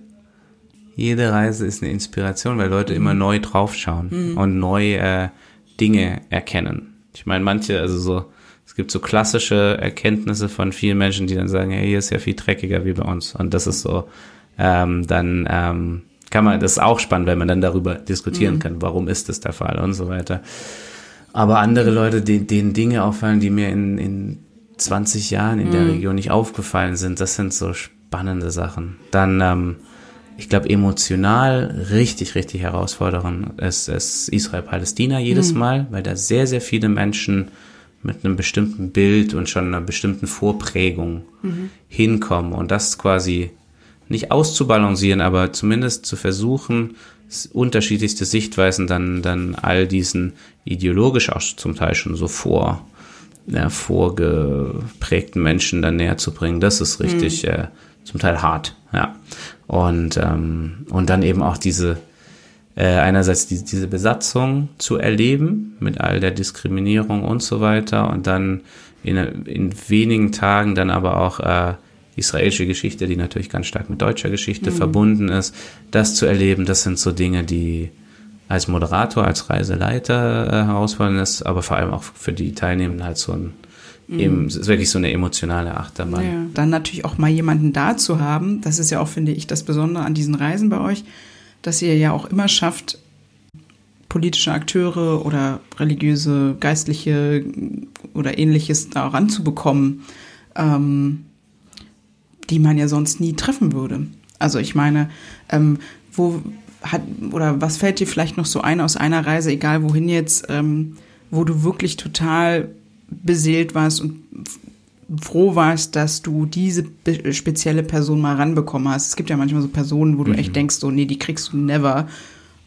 Speaker 1: jede Reise ist eine Inspiration, weil Leute mhm. immer neu draufschauen mhm. und neu äh, Dinge erkennen. Ich meine, manche, also so, es gibt so klassische Erkenntnisse von vielen Menschen, die dann sagen, hey, hier ist ja viel dreckiger wie bei uns. Und das ist so, ähm, dann ähm, kann man, das ist auch spannend, wenn man dann darüber diskutieren mhm. kann, warum ist das der Fall und so weiter. Aber andere Leute, die, denen Dinge auffallen, die mir in, in 20 Jahren in mhm. der Region nicht aufgefallen sind, das sind so spannende Sachen. Dann, ähm, ich glaube, emotional richtig, richtig herausfordernd ist, ist Israel-Palästina jedes mhm. Mal, weil da sehr, sehr viele Menschen mit einem bestimmten Bild und schon einer bestimmten Vorprägung mhm. hinkommen und das quasi nicht auszubalancieren, aber zumindest zu versuchen, unterschiedlichste Sichtweisen dann, dann all diesen ideologisch auch zum Teil schon so vor, ja, vorgeprägten Menschen dann näher zu bringen. Das ist richtig mhm. äh, zum Teil hart, ja. Und, ähm, und dann eben auch diese, äh, einerseits die, diese Besatzung zu erleben mit all der Diskriminierung und so weiter und dann in, in wenigen Tagen dann aber auch äh, israelische Geschichte, die natürlich ganz stark mit deutscher Geschichte mhm. verbunden ist, das zu erleben, das sind so Dinge, die als Moderator, als Reiseleiter äh, herausfordernd ist, aber vor allem auch für die Teilnehmenden halt so ein mhm. eben, es ist wirklich so eine emotionale Achterbahn. Ja.
Speaker 2: Dann natürlich auch mal jemanden da zu haben, das ist ja auch, finde ich, das Besondere an diesen Reisen bei euch, dass ihr ja auch immer schafft, politische Akteure oder religiöse, geistliche oder ähnliches da ranzubekommen. Ähm, die man ja sonst nie treffen würde. Also ich meine, ähm, wo hat oder was fällt dir vielleicht noch so ein aus einer Reise, egal wohin jetzt, ähm, wo du wirklich total beseelt warst und froh warst, dass du diese spezielle Person mal ranbekommen hast. Es gibt ja manchmal so Personen, wo du mhm. echt denkst, so, nee, die kriegst du never.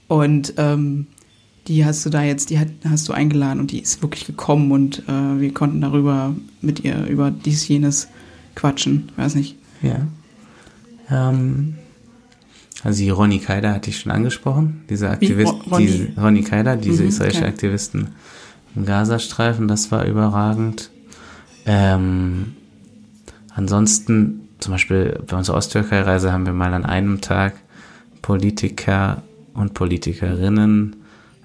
Speaker 2: Und ähm, die hast du da jetzt, die hat, hast du eingeladen und die ist wirklich gekommen und äh, wir konnten darüber mit ihr über dies, jenes quatschen. Weiß nicht.
Speaker 1: Ja. Ähm, also die Ronny Kaider hatte ich schon angesprochen, diese Aktivist, Ronny? diese Ronny Kaider, diese mhm, israelische okay. Aktivisten im Gazastreifen, das war überragend. Ähm, ansonsten, zum Beispiel bei unserer Osttürkei-Reise haben wir mal an einem Tag Politiker und Politikerinnen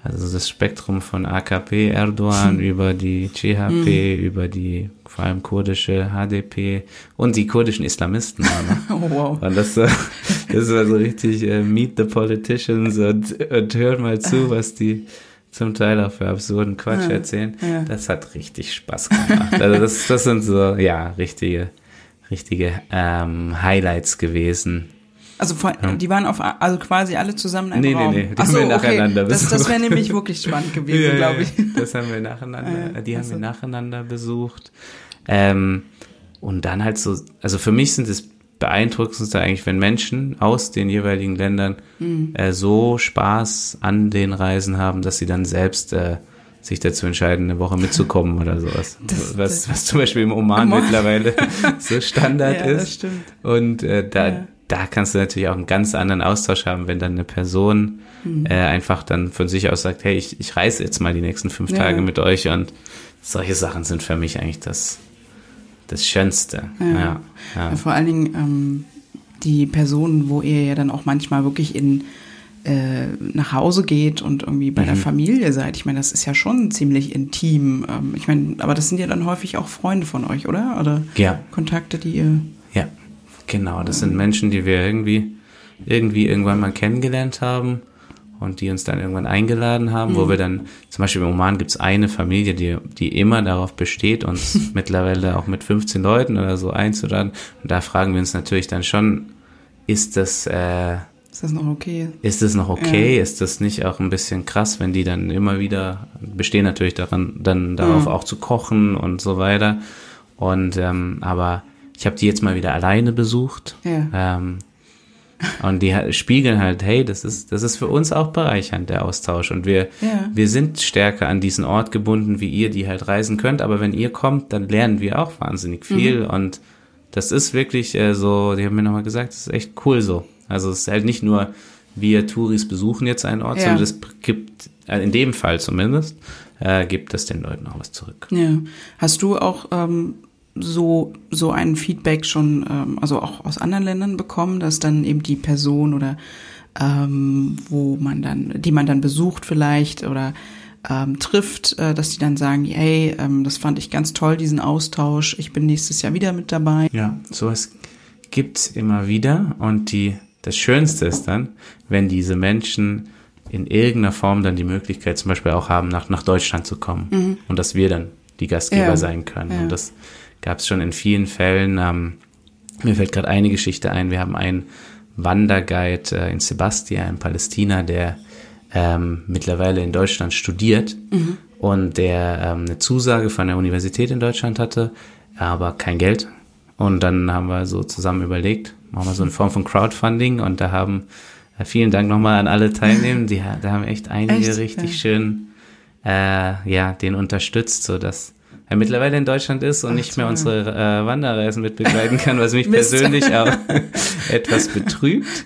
Speaker 1: also das Spektrum von AKP, Erdogan, über die CHP, hm. über die vor allem kurdische HDP und die kurdischen Islamisten.
Speaker 2: oh, wow.
Speaker 1: Und das, äh, Das war so richtig äh, Meet the Politicians und, und hört mal zu, was die zum Teil auch für absurden Quatsch ja, erzählen. Ja. Das hat richtig Spaß gemacht. Also das, das sind so, ja, richtige, richtige ähm, Highlights gewesen.
Speaker 2: Also vor, ja. die waren auf, also quasi alle zusammen in einem
Speaker 1: nee,
Speaker 2: Raum.
Speaker 1: Nee, nee, die Achso, haben wir nacheinander
Speaker 2: okay. besucht. Das, das wäre nämlich wirklich spannend gewesen, ja, glaube ich.
Speaker 1: Das haben wir nacheinander, die haben wir nacheinander besucht. Ähm, und dann halt so, also für mich sind es beeindruckendste eigentlich, wenn Menschen aus den jeweiligen Ländern mhm. äh, so Spaß an den Reisen haben, dass sie dann selbst äh, sich dazu entscheiden, eine Woche mitzukommen oder sowas. Das, was, was zum Beispiel im Oman, Oman. mittlerweile so Standard ja, ist. Das stimmt. Und äh, da, ja. da kannst du natürlich auch einen ganz anderen Austausch haben, wenn dann eine Person mhm. äh, einfach dann von sich aus sagt, hey, ich, ich reise jetzt mal die nächsten fünf ja. Tage mit euch und solche Sachen sind für mich eigentlich das das Schönste. Ja. Ja,
Speaker 2: ja. vor allen Dingen ähm, die Personen, wo ihr ja dann auch manchmal wirklich in äh, nach Hause geht und irgendwie bei mhm. der Familie seid. Ich meine, das ist ja schon ziemlich intim. Ähm, ich meine, aber das sind ja dann häufig auch Freunde von euch, oder? Oder
Speaker 1: ja.
Speaker 2: Kontakte, die ihr.
Speaker 1: Ja, genau. Das sind Menschen, die wir irgendwie, irgendwie irgendwann mal kennengelernt haben und die uns dann irgendwann eingeladen haben, mhm. wo wir dann, zum Beispiel im Oman gibt es eine Familie, die, die immer darauf besteht, uns mittlerweile auch mit 15 Leuten oder so einzuladen. Und da fragen wir uns natürlich dann schon, ist das, äh,
Speaker 2: ist das noch okay?
Speaker 1: Ist das noch okay? Ja. Ist das nicht auch ein bisschen krass, wenn die dann immer wieder bestehen natürlich daran, dann darauf mhm. auch zu kochen und so weiter. Und ähm, aber ich habe die jetzt mal wieder alleine besucht. Ja. Ähm, und die spiegeln halt, hey, das ist, das ist für uns auch bereichernd, der Austausch. Und wir, ja. wir sind stärker an diesen Ort gebunden, wie ihr, die halt reisen könnt. Aber wenn ihr kommt, dann lernen wir auch wahnsinnig viel. Mhm. Und das ist wirklich äh, so, die haben mir nochmal gesagt, das ist echt cool so. Also es ist halt nicht nur, wir Touris besuchen jetzt einen Ort, ja. sondern es gibt, äh, in dem Fall zumindest, äh, gibt es den Leuten auch was zurück.
Speaker 2: Ja. Hast du auch ähm, so, so ein Feedback schon, ähm, also auch aus anderen Ländern bekommen, dass dann eben die Person oder ähm, wo man dann, die man dann besucht vielleicht oder ähm, trifft, äh, dass die dann sagen, hey, ähm, das fand ich ganz toll, diesen Austausch, ich bin nächstes Jahr wieder mit dabei.
Speaker 1: Ja, sowas gibt's immer wieder und die, das Schönste ist dann, wenn diese Menschen in irgendeiner Form dann die Möglichkeit zum Beispiel auch haben, nach, nach Deutschland zu kommen mhm. und dass wir dann die Gastgeber ja. sein können. Ja. Und das gab es schon in vielen Fällen. Ähm, mir fällt gerade eine Geschichte ein. Wir haben einen Wanderguide äh, in Sebastia in Palästina, der ähm, mittlerweile in Deutschland studiert mhm. und der ähm, eine Zusage von der Universität in Deutschland hatte, aber kein Geld. Und dann haben wir so zusammen überlegt, machen wir so eine Form von Crowdfunding und da haben äh, vielen Dank nochmal an alle Teilnehmer. Die, da haben echt einige echt? richtig ja. schön äh, ja den unterstützt, so dass er mittlerweile in Deutschland ist und Ach, nicht mehr unsere äh, Wanderreisen mitbegleiten kann, was mich persönlich auch etwas betrübt,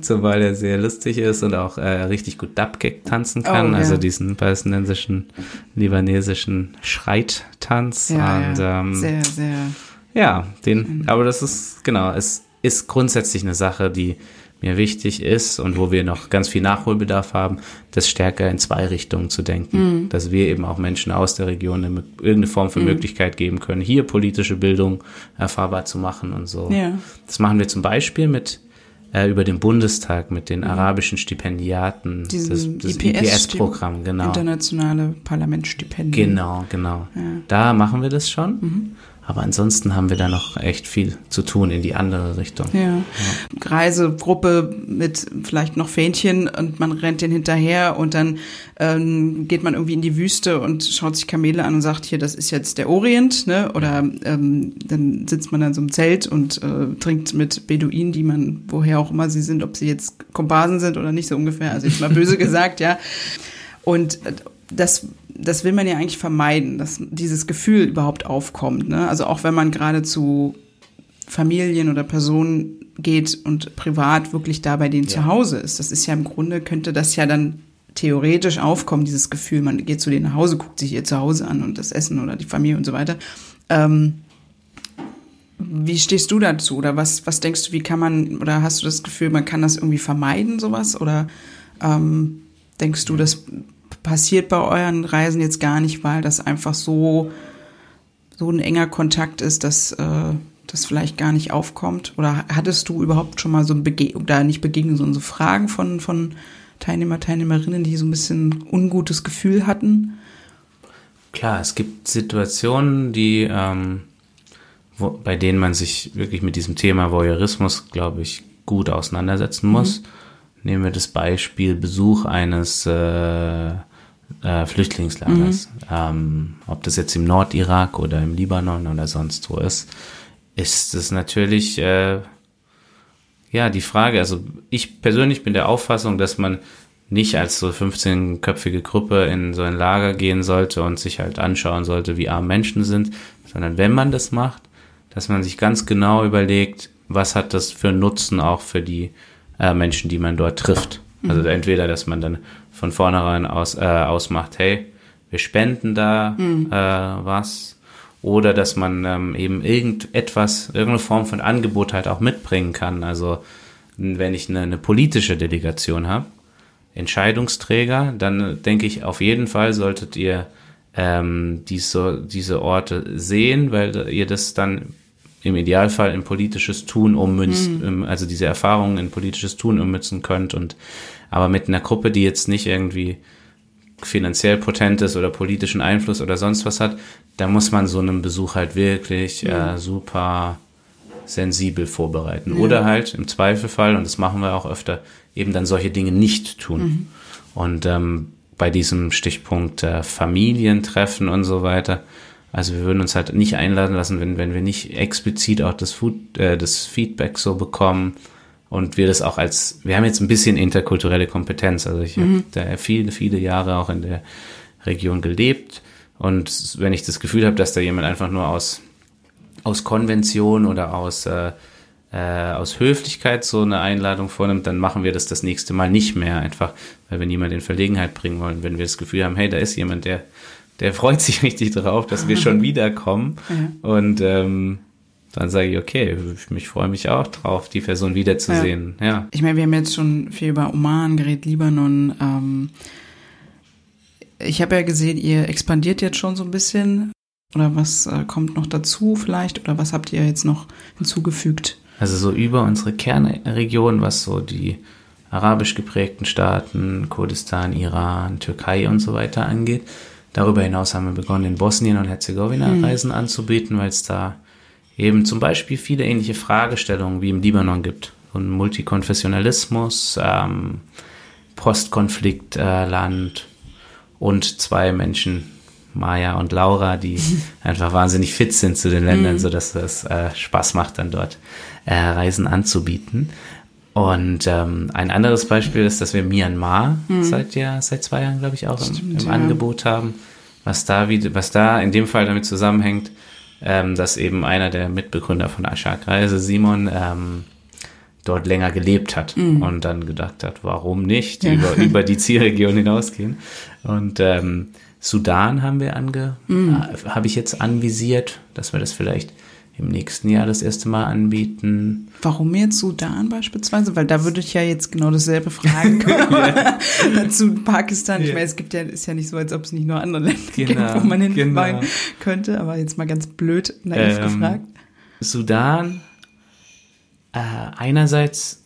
Speaker 1: zumal er sehr lustig ist und auch äh, richtig gut Dabgek tanzen kann, oh, ja. also diesen palästinensischen, libanesischen Schreittanz. Ja, und, ähm, sehr, sehr. Ja, den, aber das ist, genau, es ist grundsätzlich eine Sache, die mir wichtig ist und wo wir noch ganz viel Nachholbedarf haben, das stärker in zwei Richtungen zu denken. Mhm. Dass wir eben auch Menschen aus der Region eine, irgendeine Form von mhm. Möglichkeit geben können, hier politische Bildung erfahrbar zu machen und so. Ja. Das machen wir zum Beispiel mit äh, über den Bundestag mit den mhm. arabischen Stipendiaten,
Speaker 2: Diesen das, das IPS-Programm, IPS genau. Internationale Parlamentsstipendien.
Speaker 1: Genau, genau. Ja. Da machen wir das schon. Aber ansonsten haben wir da noch echt viel zu tun in die andere Richtung. Ja. ja.
Speaker 2: Reisegruppe mit vielleicht noch Fähnchen und man rennt den hinterher und dann ähm, geht man irgendwie in die Wüste und schaut sich Kamele an und sagt, hier, das ist jetzt der Orient, ne? Oder ähm, dann sitzt man in so einem Zelt und äh, trinkt mit Beduinen, die man, woher auch immer sie sind, ob sie jetzt Komparsen sind oder nicht so ungefähr, also jetzt mal böse gesagt, ja. Und äh, das das will man ja eigentlich vermeiden, dass dieses Gefühl überhaupt aufkommt. Ne? Also auch wenn man gerade zu Familien oder Personen geht und privat wirklich da bei denen ja. zu Hause ist. Das ist ja im Grunde, könnte das ja dann theoretisch aufkommen, dieses Gefühl, man geht zu denen nach Hause, guckt sich ihr Zuhause an und das Essen oder die Familie und so weiter. Ähm, wie stehst du dazu? Oder was, was denkst du, wie kann man, oder hast du das Gefühl, man kann das irgendwie vermeiden, sowas? Oder ähm, denkst du, das passiert bei euren Reisen jetzt gar nicht, weil das einfach so, so ein enger Kontakt ist, dass, äh, das vielleicht gar nicht aufkommt? Oder hattest du überhaupt schon mal so ein Bege da nicht Begegnung, sondern so Fragen von, von Teilnehmer, Teilnehmerinnen, die so ein bisschen ungutes Gefühl hatten?
Speaker 1: Klar, es gibt Situationen, die, ähm, wo, bei denen man sich wirklich mit diesem Thema Voyeurismus, glaube ich, gut auseinandersetzen muss. Mhm. Nehmen wir das Beispiel Besuch eines äh, äh, Flüchtlingslagers. Mhm. Ähm, ob das jetzt im Nordirak oder im Libanon oder sonst wo ist, ist es natürlich äh, ja die Frage. Also ich persönlich bin der Auffassung, dass man nicht als so 15-köpfige Gruppe in so ein Lager gehen sollte und sich halt anschauen sollte, wie arm Menschen sind, sondern wenn man das macht, dass man sich ganz genau überlegt, was hat das für Nutzen auch für die äh, Menschen, die man dort trifft. Also mhm. entweder, dass man dann von vornherein aus, äh, ausmacht, hey, wir spenden da mhm. äh, was, oder dass man ähm, eben irgendetwas, irgendeine Form von Angebot halt auch mitbringen kann. Also wenn ich eine, eine politische Delegation habe, Entscheidungsträger, dann denke ich, auf jeden Fall solltet ihr ähm, diese, diese Orte sehen, weil ihr das dann im Idealfall in politisches Tun ummünzen, mhm. also diese Erfahrungen in politisches Tun ummünzen könnt und aber mit einer Gruppe, die jetzt nicht irgendwie finanziell potent ist oder politischen Einfluss oder sonst was hat, da muss man so einen Besuch halt wirklich mhm. äh, super sensibel vorbereiten. Ja. Oder halt im Zweifelfall, und das machen wir auch öfter, eben dann solche Dinge nicht tun. Mhm. Und ähm, bei diesem Stichpunkt äh, Familientreffen und so weiter, also wir würden uns halt nicht einladen lassen, wenn, wenn wir nicht explizit auch das, Food, äh, das Feedback so bekommen und wir das auch als, wir haben jetzt ein bisschen interkulturelle Kompetenz. Also ich mhm. habe da viele, viele Jahre auch in der Region gelebt. Und wenn ich das Gefühl habe, dass da jemand einfach nur aus, aus Konvention oder aus äh, äh, aus Höflichkeit so eine Einladung vornimmt, dann machen wir das das nächste Mal nicht mehr. Einfach, weil wir niemanden in Verlegenheit bringen wollen. Wenn wir das Gefühl haben, hey, da ist jemand, der, der freut sich richtig drauf, dass wir schon wiederkommen. Ja. Und ähm, dann sage ich, okay, ich freue mich auch drauf, die Person wiederzusehen. Ja. ja.
Speaker 2: Ich meine, wir haben jetzt schon viel über Oman geredet, Libanon. Ähm, ich habe ja gesehen, ihr expandiert jetzt schon so ein bisschen. Oder was äh, kommt noch dazu vielleicht? Oder was habt ihr jetzt noch hinzugefügt?
Speaker 1: Also so über unsere Kernregion, was so die arabisch geprägten Staaten, Kurdistan, Iran, Türkei und so weiter angeht. Darüber hinaus haben wir begonnen, in Bosnien und Herzegowina mhm. Reisen anzubieten, weil es da eben zum Beispiel viele ähnliche Fragestellungen wie im Libanon gibt. Und Multikonfessionalismus, ähm, Postkonfliktland äh, und zwei Menschen, Maya und Laura, die einfach wahnsinnig fit sind zu den Ländern, mhm. sodass es äh, Spaß macht, dann dort äh, Reisen anzubieten. Und ähm, ein anderes Beispiel ist, dass wir Myanmar mhm. seit ja seit zwei Jahren, glaube ich, auch Stimmt, im, im ja. Angebot haben. Was da wie, was da in dem Fall damit zusammenhängt, ähm, dass eben einer der Mitbegründer von Ashak Reise, Simon, ähm, dort länger gelebt hat mhm. und dann gedacht hat, warum nicht ja. über, über die Zielregion hinausgehen. Und ähm, Sudan haben wir ange, mhm. äh, habe ich jetzt anvisiert, dass wir das vielleicht im nächsten Jahr das erste Mal anbieten.
Speaker 2: Warum jetzt Sudan beispielsweise? Weil da würde ich ja jetzt genau dasselbe fragen können. Zu Pakistan. Ich meine, es gibt ja, ist ja nicht so, als ob es nicht nur andere Länder genau, gibt, wo man hinfahren genau. könnte. Aber jetzt mal ganz blöd naiv ähm, gefragt.
Speaker 1: Sudan, äh, einerseits,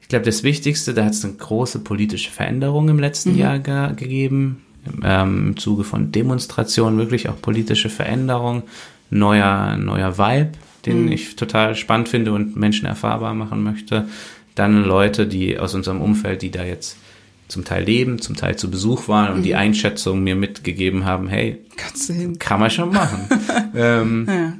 Speaker 1: ich glaube, das Wichtigste, da hat es eine große politische Veränderung im letzten mhm. Jahr ge gegeben. Ähm, Im Zuge von Demonstrationen wirklich auch politische Veränderungen neuer, neuer Vibe, den mhm. ich total spannend finde und Menschen erfahrbar machen möchte. Dann Leute, die aus unserem Umfeld, die da jetzt zum Teil leben, zum Teil zu Besuch waren und mhm. die Einschätzung mir mitgegeben haben, hey, kann man schon machen. ähm, ja.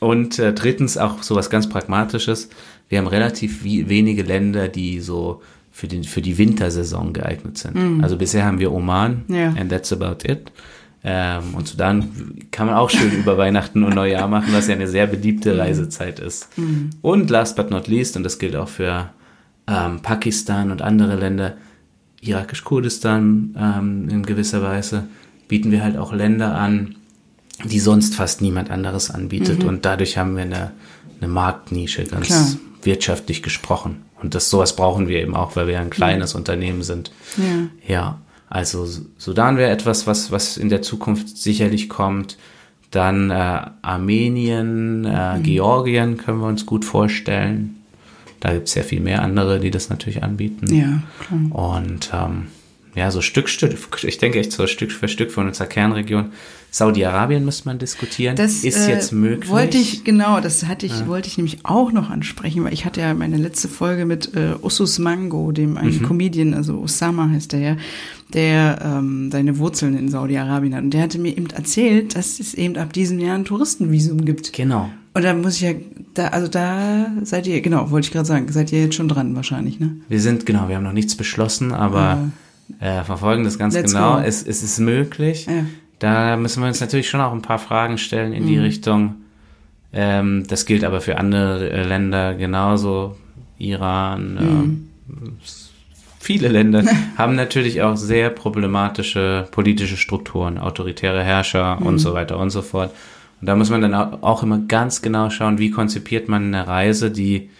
Speaker 1: Und äh, drittens auch so was ganz Pragmatisches. Wir haben relativ wenige Länder, die so für, den, für die Wintersaison geeignet sind. Mhm. Also bisher haben wir Oman ja. and that's about it. Ähm, und Sudan kann man auch schön über Weihnachten und Neujahr machen, was ja eine sehr beliebte mhm. Reisezeit ist. Mhm. Und last but not least, und das gilt auch für ähm, Pakistan und andere Länder, irakisch-Kurdistan ähm, in gewisser Weise, bieten wir halt auch Länder an, die sonst fast niemand anderes anbietet. Mhm. Und dadurch haben wir eine, eine Marktnische, ganz Klar. wirtschaftlich gesprochen. Und das sowas brauchen wir eben auch, weil wir ein kleines mhm. Unternehmen sind. Ja. ja. Also Sudan wäre etwas, was, was in der Zukunft sicherlich kommt. Dann äh, Armenien, äh, mhm. Georgien können wir uns gut vorstellen. Da gibt es ja viel mehr andere, die das natürlich anbieten.
Speaker 2: Ja, klar.
Speaker 1: Und ähm, ja, so Stück, Stück, ich denke echt so Stück für Stück von unserer Kernregion. Saudi-Arabien müsste man diskutieren.
Speaker 2: Das ist äh, jetzt möglich. Wollte ich, genau, das hatte ich, ja. wollte ich nämlich auch noch ansprechen, weil ich hatte ja meine letzte Folge mit äh, Usus Mango, dem einen mhm. Comedian, also Osama heißt der ja, der ähm, seine Wurzeln in Saudi-Arabien hat. Und der hatte mir eben erzählt, dass es eben ab diesem Jahr ein Touristenvisum gibt.
Speaker 1: Genau.
Speaker 2: Und da muss ich ja, da, also da seid ihr, genau, wollte ich gerade sagen, seid ihr jetzt schon dran wahrscheinlich, ne?
Speaker 1: Wir sind, genau, wir haben noch nichts beschlossen, aber ja. Äh, verfolgen das ganz Let's genau. Es, es ist möglich. Ja. Da müssen wir uns natürlich schon auch ein paar Fragen stellen in mhm. die Richtung. Ähm, das gilt aber für andere äh, Länder genauso. Iran, mhm. äh, viele Länder haben natürlich auch sehr problematische politische Strukturen, autoritäre Herrscher mhm. und so weiter und so fort. Und da muss man dann auch immer ganz genau schauen, wie konzipiert man eine Reise, die,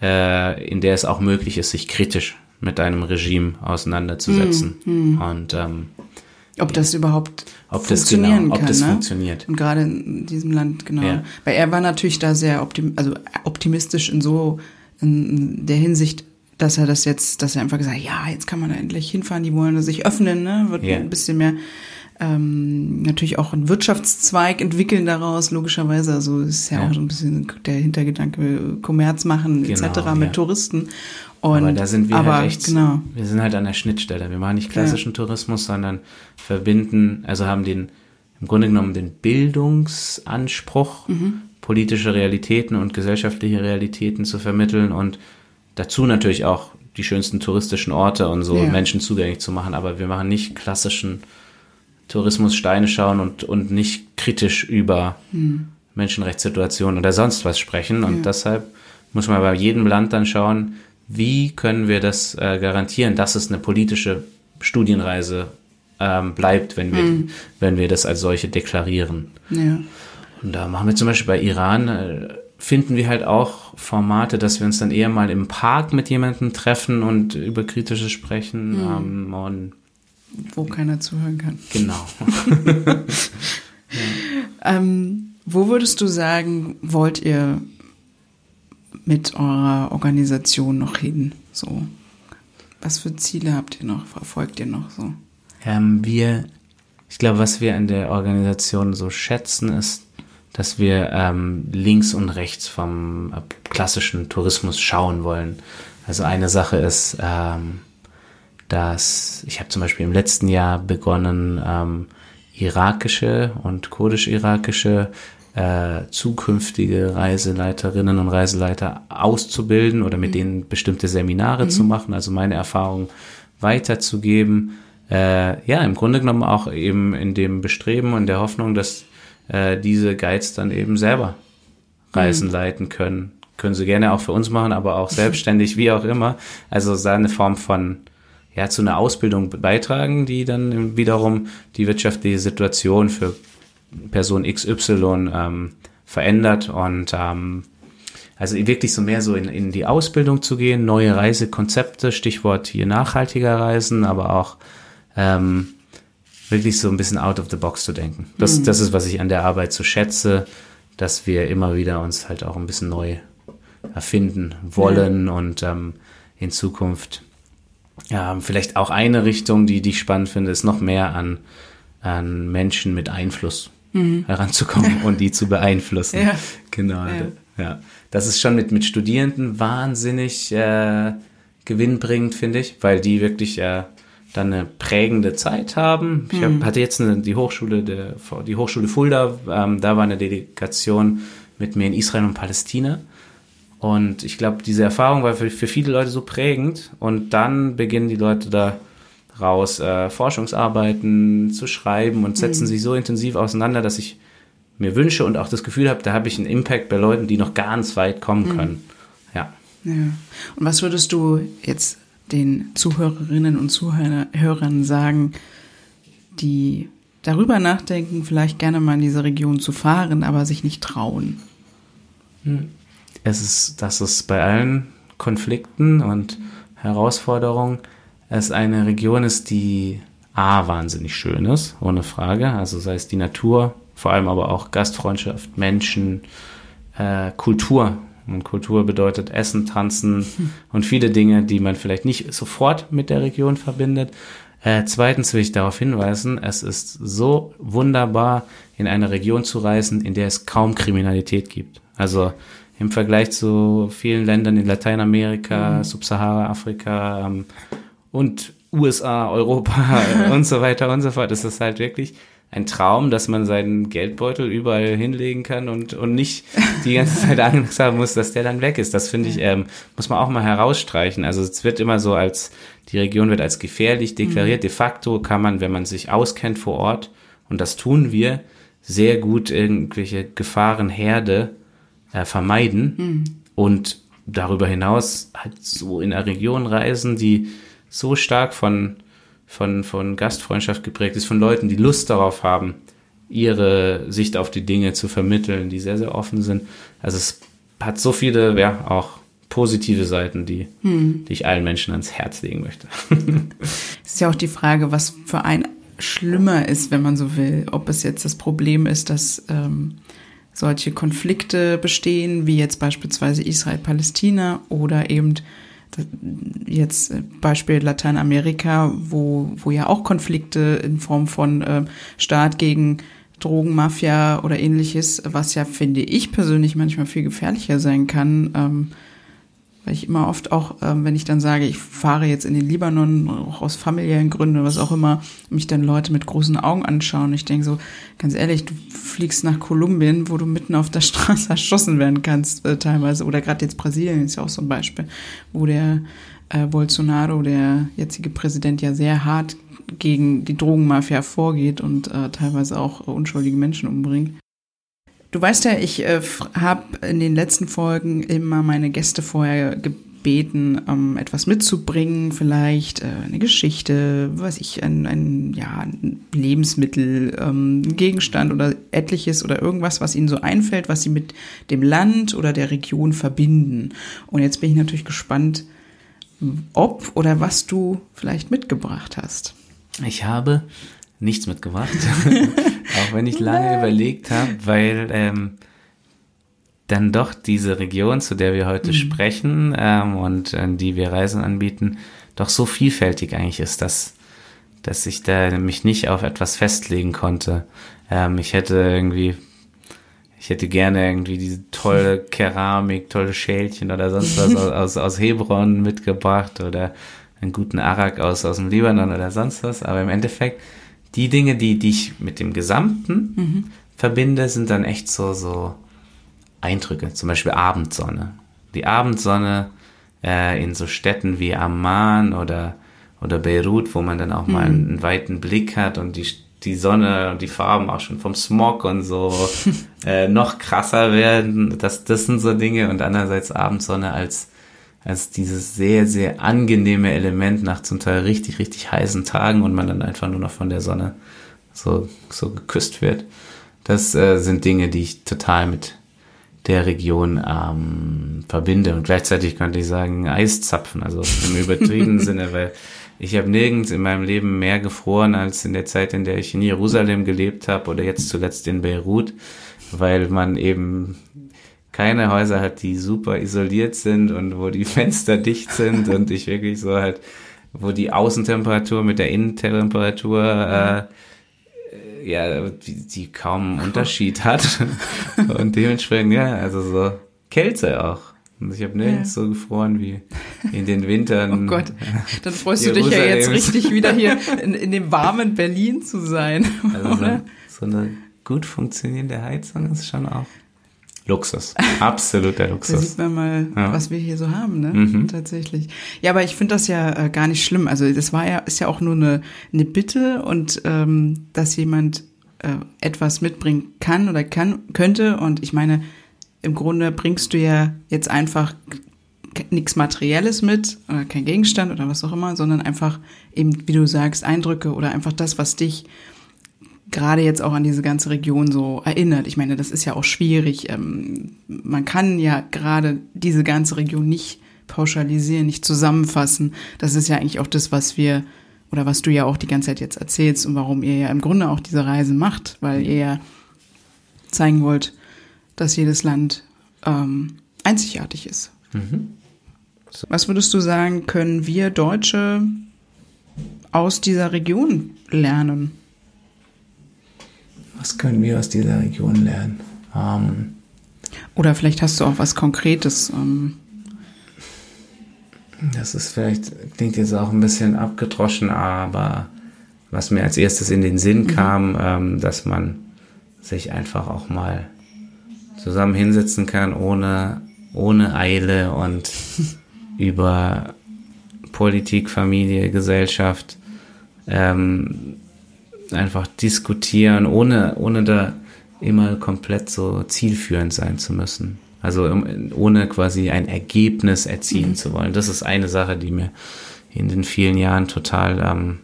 Speaker 1: äh, in der es auch möglich ist, sich kritisch mit einem Regime auseinanderzusetzen. Mhm. Und ähm,
Speaker 2: ob das überhaupt
Speaker 1: ob funktionieren das genau, ob kann, das
Speaker 2: ne?
Speaker 1: funktioniert.
Speaker 2: Und gerade in diesem Land, genau. Ja. Weil er war natürlich da sehr optim also optimistisch in so in der Hinsicht, dass er das jetzt, dass er einfach gesagt, ja, jetzt kann man da endlich hinfahren, die wollen sich öffnen, ne? Wird ja. ein bisschen mehr ähm, natürlich auch einen Wirtschaftszweig entwickeln daraus, logischerweise. Also ist ja, ja. auch so ein bisschen der Hintergedanke, Kommerz machen genau, etc. mit. Touristen.
Speaker 1: Und, aber da sind wir aber, halt echt, genau. wir sind halt an der Schnittstelle. Wir machen nicht klassischen ja. Tourismus, sondern verbinden, also haben den, im Grunde genommen den Bildungsanspruch, mhm. politische Realitäten und gesellschaftliche Realitäten zu vermitteln und dazu natürlich auch die schönsten touristischen Orte und so Menschen zugänglich zu machen. Aber wir machen nicht klassischen Tourismus Steine schauen und, und nicht kritisch über hm. Menschenrechtssituationen oder sonst was sprechen. Und ja. deshalb muss man bei jedem Land dann schauen, wie können wir das äh, garantieren, dass es eine politische Studienreise ähm, bleibt, wenn wir, hm. wenn wir das als solche deklarieren.
Speaker 2: Ja.
Speaker 1: Und da machen wir zum Beispiel bei Iran, äh, finden wir halt auch Formate, dass wir uns dann eher mal im Park mit jemandem treffen und über Kritisches sprechen. Hm. Ähm, und
Speaker 2: wo keiner zuhören kann.
Speaker 1: Genau.
Speaker 2: ja. ähm, wo würdest du sagen, wollt ihr mit eurer Organisation noch hin? So, was für Ziele habt ihr noch? Verfolgt ihr noch so?
Speaker 1: Ähm, wir, ich glaube, was wir an der Organisation so schätzen, ist, dass wir ähm, links und rechts vom äh, klassischen Tourismus schauen wollen. Also eine Sache ist, ähm, dass ich habe zum Beispiel im letzten Jahr begonnen, ähm, irakische und kurdisch-irakische äh, zukünftige Reiseleiterinnen und Reiseleiter auszubilden oder mit mhm. denen bestimmte Seminare mhm. zu machen, also meine Erfahrung weiterzugeben. Äh, ja, im Grunde genommen auch eben in dem Bestreben und der Hoffnung, dass äh, diese Guides dann eben selber Reisen mhm. leiten können. Können sie gerne auch für uns machen, aber auch selbstständig, wie auch immer. Also seine Form von ja, zu einer Ausbildung beitragen, die dann wiederum die wirtschaftliche Situation für Person XY ähm, verändert und ähm, also wirklich so mehr so in, in die Ausbildung zu gehen, neue Reisekonzepte, Stichwort hier nachhaltiger Reisen, aber auch ähm, wirklich so ein bisschen out of the box zu denken. Das, mhm. das ist, was ich an der Arbeit so schätze, dass wir immer wieder uns halt auch ein bisschen neu erfinden wollen ja. und ähm, in Zukunft ja, vielleicht auch eine Richtung, die, die ich spannend finde, ist noch mehr an, an Menschen mit Einfluss mhm. heranzukommen und die zu beeinflussen. Ja. Genau. Ja. ja. Das ist schon mit, mit Studierenden wahnsinnig äh, gewinnbringend, finde ich, weil die wirklich äh, dann eine prägende Zeit haben. Ich hab, mhm. hatte jetzt eine, die Hochschule, der, die Hochschule Fulda, ähm, da war eine Delegation mit mir in Israel und Palästina. Und ich glaube, diese Erfahrung war für, für viele Leute so prägend. Und dann beginnen die Leute da raus, äh, Forschungsarbeiten zu schreiben und setzen mhm. sich so intensiv auseinander, dass ich mir wünsche und auch das Gefühl habe, da habe ich einen Impact bei Leuten, die noch ganz weit kommen mhm. können. Ja.
Speaker 2: ja. Und was würdest du jetzt den Zuhörerinnen und Zuhörern sagen, die darüber nachdenken, vielleicht gerne mal in diese Region zu fahren, aber sich nicht trauen?
Speaker 1: Hm es ist, dass es bei allen Konflikten und Herausforderungen es eine Region ist, die A, wahnsinnig schön ist, ohne Frage. Also sei es die Natur, vor allem aber auch Gastfreundschaft, Menschen, äh, Kultur. Und Kultur bedeutet Essen, Tanzen und viele Dinge, die man vielleicht nicht sofort mit der Region verbindet. Äh, zweitens will ich darauf hinweisen, es ist so wunderbar, in eine Region zu reisen, in der es kaum Kriminalität gibt. Also im Vergleich zu vielen Ländern in Lateinamerika, mhm. Subsahara-Afrika ähm, und USA, Europa und so weiter und so fort, ist es halt wirklich ein Traum, dass man seinen Geldbeutel überall hinlegen kann und, und nicht die ganze Zeit Angst haben muss, dass der dann weg ist. Das finde ich, ähm, muss man auch mal herausstreichen. Also es wird immer so als, die Region wird als gefährlich deklariert. Mhm. De facto kann man, wenn man sich auskennt vor Ort, und das tun wir, sehr gut irgendwelche Gefahrenherde äh, vermeiden mhm. und darüber hinaus halt so in einer Region reisen, die so stark von von, von Gastfreundschaft geprägt ist, von Leuten, die Lust darauf haben, ihre Sicht auf die Dinge zu vermitteln, die sehr, sehr offen sind. Also es hat so viele, ja, auch positive Seiten, die, hm. die ich allen Menschen ans Herz legen möchte.
Speaker 2: es ist ja auch die Frage, was für ein schlimmer ist, wenn man so will. Ob es jetzt das Problem ist, dass ähm, solche Konflikte bestehen, wie jetzt beispielsweise Israel-Palästina oder eben jetzt äh, Beispiel Lateinamerika, wo, wo ja auch Konflikte in Form von äh, Staat gegen Drogenmafia oder ähnliches, was ja, finde ich persönlich, manchmal viel gefährlicher sein kann, ähm, weil ich immer oft auch, ähm, wenn ich dann sage, ich fahre jetzt in den Libanon, auch aus familiären Gründen, was auch immer, mich dann Leute mit großen Augen anschauen. Ich denke so, ganz ehrlich, du fliegst nach Kolumbien, wo du mitten auf der Straße erschossen werden kannst, äh, teilweise. Oder gerade jetzt Brasilien ist ja auch so ein Beispiel, wo der äh, Bolsonaro, der jetzige Präsident, ja sehr hart gegen die Drogenmafia vorgeht und äh, teilweise auch unschuldige Menschen umbringt. Du weißt ja, ich äh, habe in den letzten Folgen immer meine Gäste vorher gebeten, ähm, etwas mitzubringen, vielleicht äh, eine Geschichte, was ich, ein, ein, ja, ein Lebensmittel, ähm, Gegenstand oder etliches oder irgendwas, was ihnen so einfällt, was sie mit dem Land oder der Region verbinden. Und jetzt bin ich natürlich gespannt, ob oder was du vielleicht mitgebracht hast.
Speaker 1: Ich habe nichts mitgebracht. Auch wenn ich lange Nein. überlegt habe, weil ähm, dann doch diese Region, zu der wir heute mhm. sprechen ähm, und äh, die wir Reisen anbieten, doch so vielfältig eigentlich ist, dass, dass ich da mich nicht auf etwas festlegen konnte. Ähm, ich hätte irgendwie, ich hätte gerne irgendwie diese tolle Keramik, tolle Schälchen oder sonst was aus, aus, aus Hebron mitgebracht oder einen guten Arak aus, aus dem Libanon oder sonst was. Aber im Endeffekt die Dinge, die, die ich mit dem Gesamten mhm. verbinde, sind dann echt so, so Eindrücke. Zum Beispiel Abendsonne. Die Abendsonne äh, in so Städten wie Amman oder, oder Beirut, wo man dann auch mhm. mal einen, einen, weiten Blick hat und die, die Sonne und die Farben auch schon vom Smog und so äh, noch krasser werden. Das, das sind so Dinge und andererseits Abendsonne als als dieses sehr, sehr angenehme Element nach zum Teil richtig, richtig heißen Tagen und man dann einfach nur noch von der Sonne so, so geküsst wird. Das äh, sind Dinge, die ich total mit der Region ähm, verbinde. Und gleichzeitig könnte ich sagen, Eiszapfen, also im übertriebenen Sinne, weil ich habe nirgends in meinem Leben mehr gefroren als in der Zeit, in der ich in Jerusalem gelebt habe oder jetzt zuletzt in Beirut, weil man eben keine Häuser hat, die super isoliert sind und wo die Fenster dicht sind und ich wirklich so halt, wo die Außentemperatur mit der Innentemperatur äh, ja, die, die kaum einen Unterschied hat. und dementsprechend, ja, also so Kälte auch. Und ich habe nirgends ja. so gefroren wie in den Wintern.
Speaker 2: Oh Gott, dann freust du dich ja jetzt richtig wieder hier in, in dem warmen Berlin zu sein.
Speaker 1: Also so, so eine gut funktionierende Heizung ist schon auch Luxus, absoluter Luxus.
Speaker 2: da sieht man mal, ja. was wir hier so haben, ne? Mhm. Tatsächlich. Ja, aber ich finde das ja äh, gar nicht schlimm. Also das war ja, ist ja auch nur eine, eine Bitte und ähm, dass jemand äh, etwas mitbringen kann oder kann, könnte. Und ich meine, im Grunde bringst du ja jetzt einfach nichts Materielles mit, oder kein Gegenstand oder was auch immer, sondern einfach eben, wie du sagst, Eindrücke oder einfach das, was dich gerade jetzt auch an diese ganze Region so erinnert. Ich meine, das ist ja auch schwierig. Ähm, man kann ja gerade diese ganze Region nicht pauschalisieren, nicht zusammenfassen. Das ist ja eigentlich auch das, was wir oder was du ja auch die ganze Zeit jetzt erzählst und warum ihr ja im Grunde auch diese Reise macht, weil ihr ja zeigen wollt, dass jedes Land ähm, einzigartig ist. Mhm. So. Was würdest du sagen, können wir Deutsche aus dieser Region lernen?
Speaker 1: Was können wir aus dieser Region lernen? Ähm,
Speaker 2: Oder vielleicht hast du auch was Konkretes. Ähm,
Speaker 1: das ist vielleicht, klingt jetzt auch ein bisschen abgedroschen, aber was mir als erstes in den Sinn mhm. kam, ähm, dass man sich einfach auch mal zusammen hinsetzen kann, ohne, ohne Eile und über Politik, Familie, Gesellschaft ähm, einfach diskutieren, ohne, ohne da immer komplett so zielführend sein zu müssen. Also ohne quasi ein Ergebnis erzielen mhm. zu wollen. Das ist eine Sache, die mir in den vielen Jahren total ähm,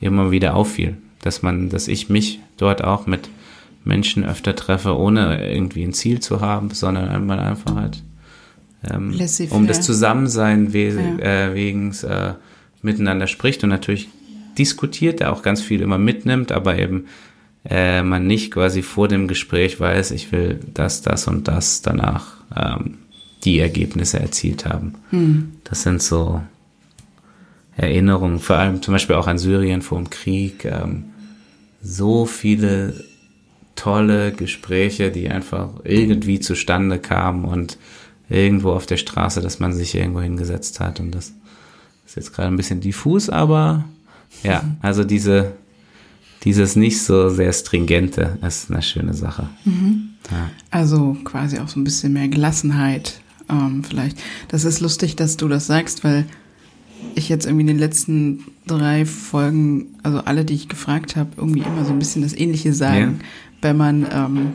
Speaker 1: immer wieder auffiel, dass man, dass ich mich dort auch mit Menschen öfter treffe, ohne irgendwie ein Ziel zu haben, sondern einmal einfach halt ähm, um das Zusammensein we ja. äh, wegen äh, miteinander spricht und natürlich diskutiert, der auch ganz viel immer mitnimmt, aber eben äh, man nicht quasi vor dem Gespräch weiß, ich will das, das und das danach ähm, die Ergebnisse erzielt haben. Hm. Das sind so Erinnerungen, vor allem zum Beispiel auch an Syrien vor dem Krieg. Ähm, so viele tolle Gespräche, die einfach irgendwie zustande kamen und irgendwo auf der Straße, dass man sich irgendwo hingesetzt hat. Und das ist jetzt gerade ein bisschen diffus, aber ja, also diese, dieses nicht so sehr stringente ist eine schöne Sache.
Speaker 2: Mhm. Ja. Also quasi auch so ein bisschen mehr Gelassenheit ähm, vielleicht. Das ist lustig, dass du das sagst, weil ich jetzt irgendwie in den letzten drei Folgen, also alle, die ich gefragt habe, irgendwie immer so ein bisschen das Ähnliche sagen. Ja wenn man ähm,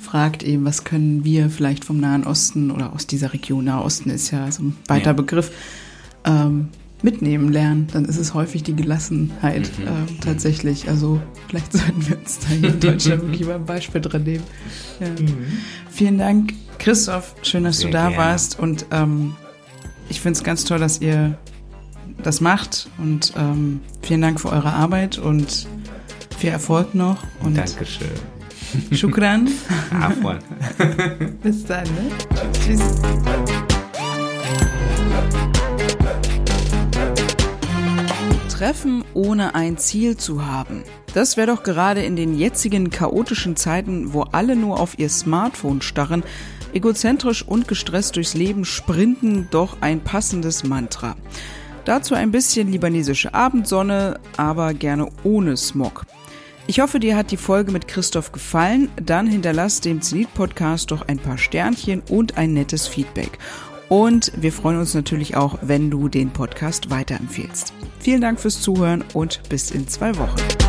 Speaker 2: fragt eben, was können wir vielleicht vom Nahen Osten oder aus dieser Region, Nahosten ist ja so ein weiter ja. Begriff, ähm, mitnehmen lernen, dann ist es häufig die Gelassenheit mhm. äh, tatsächlich. Also vielleicht sollten wir uns da hier in Deutschland wirklich mal ein Beispiel dran nehmen. Ja. Mhm. Vielen Dank, Christoph. Schön, dass Sehr du da gerne. warst. Und ähm, ich finde es ganz toll, dass ihr das macht. Und ähm, vielen Dank für eure Arbeit und viel Erfolg noch. Und
Speaker 1: Dankeschön.
Speaker 2: Shukran.
Speaker 1: Afwan.
Speaker 2: Bis dann, ne? Tschüss. Treffen ohne ein Ziel zu haben. Das wäre doch gerade in den jetzigen chaotischen Zeiten, wo alle nur auf ihr Smartphone starren, egozentrisch und gestresst durchs Leben sprinten, doch ein passendes Mantra. Dazu ein bisschen libanesische Abendsonne, aber gerne ohne Smog. Ich hoffe, dir hat die Folge mit Christoph gefallen. Dann hinterlass dem Zenit-Podcast doch ein paar Sternchen und ein nettes Feedback. Und wir freuen uns natürlich auch, wenn du den Podcast weiterempfehlst. Vielen Dank fürs Zuhören und bis in zwei Wochen.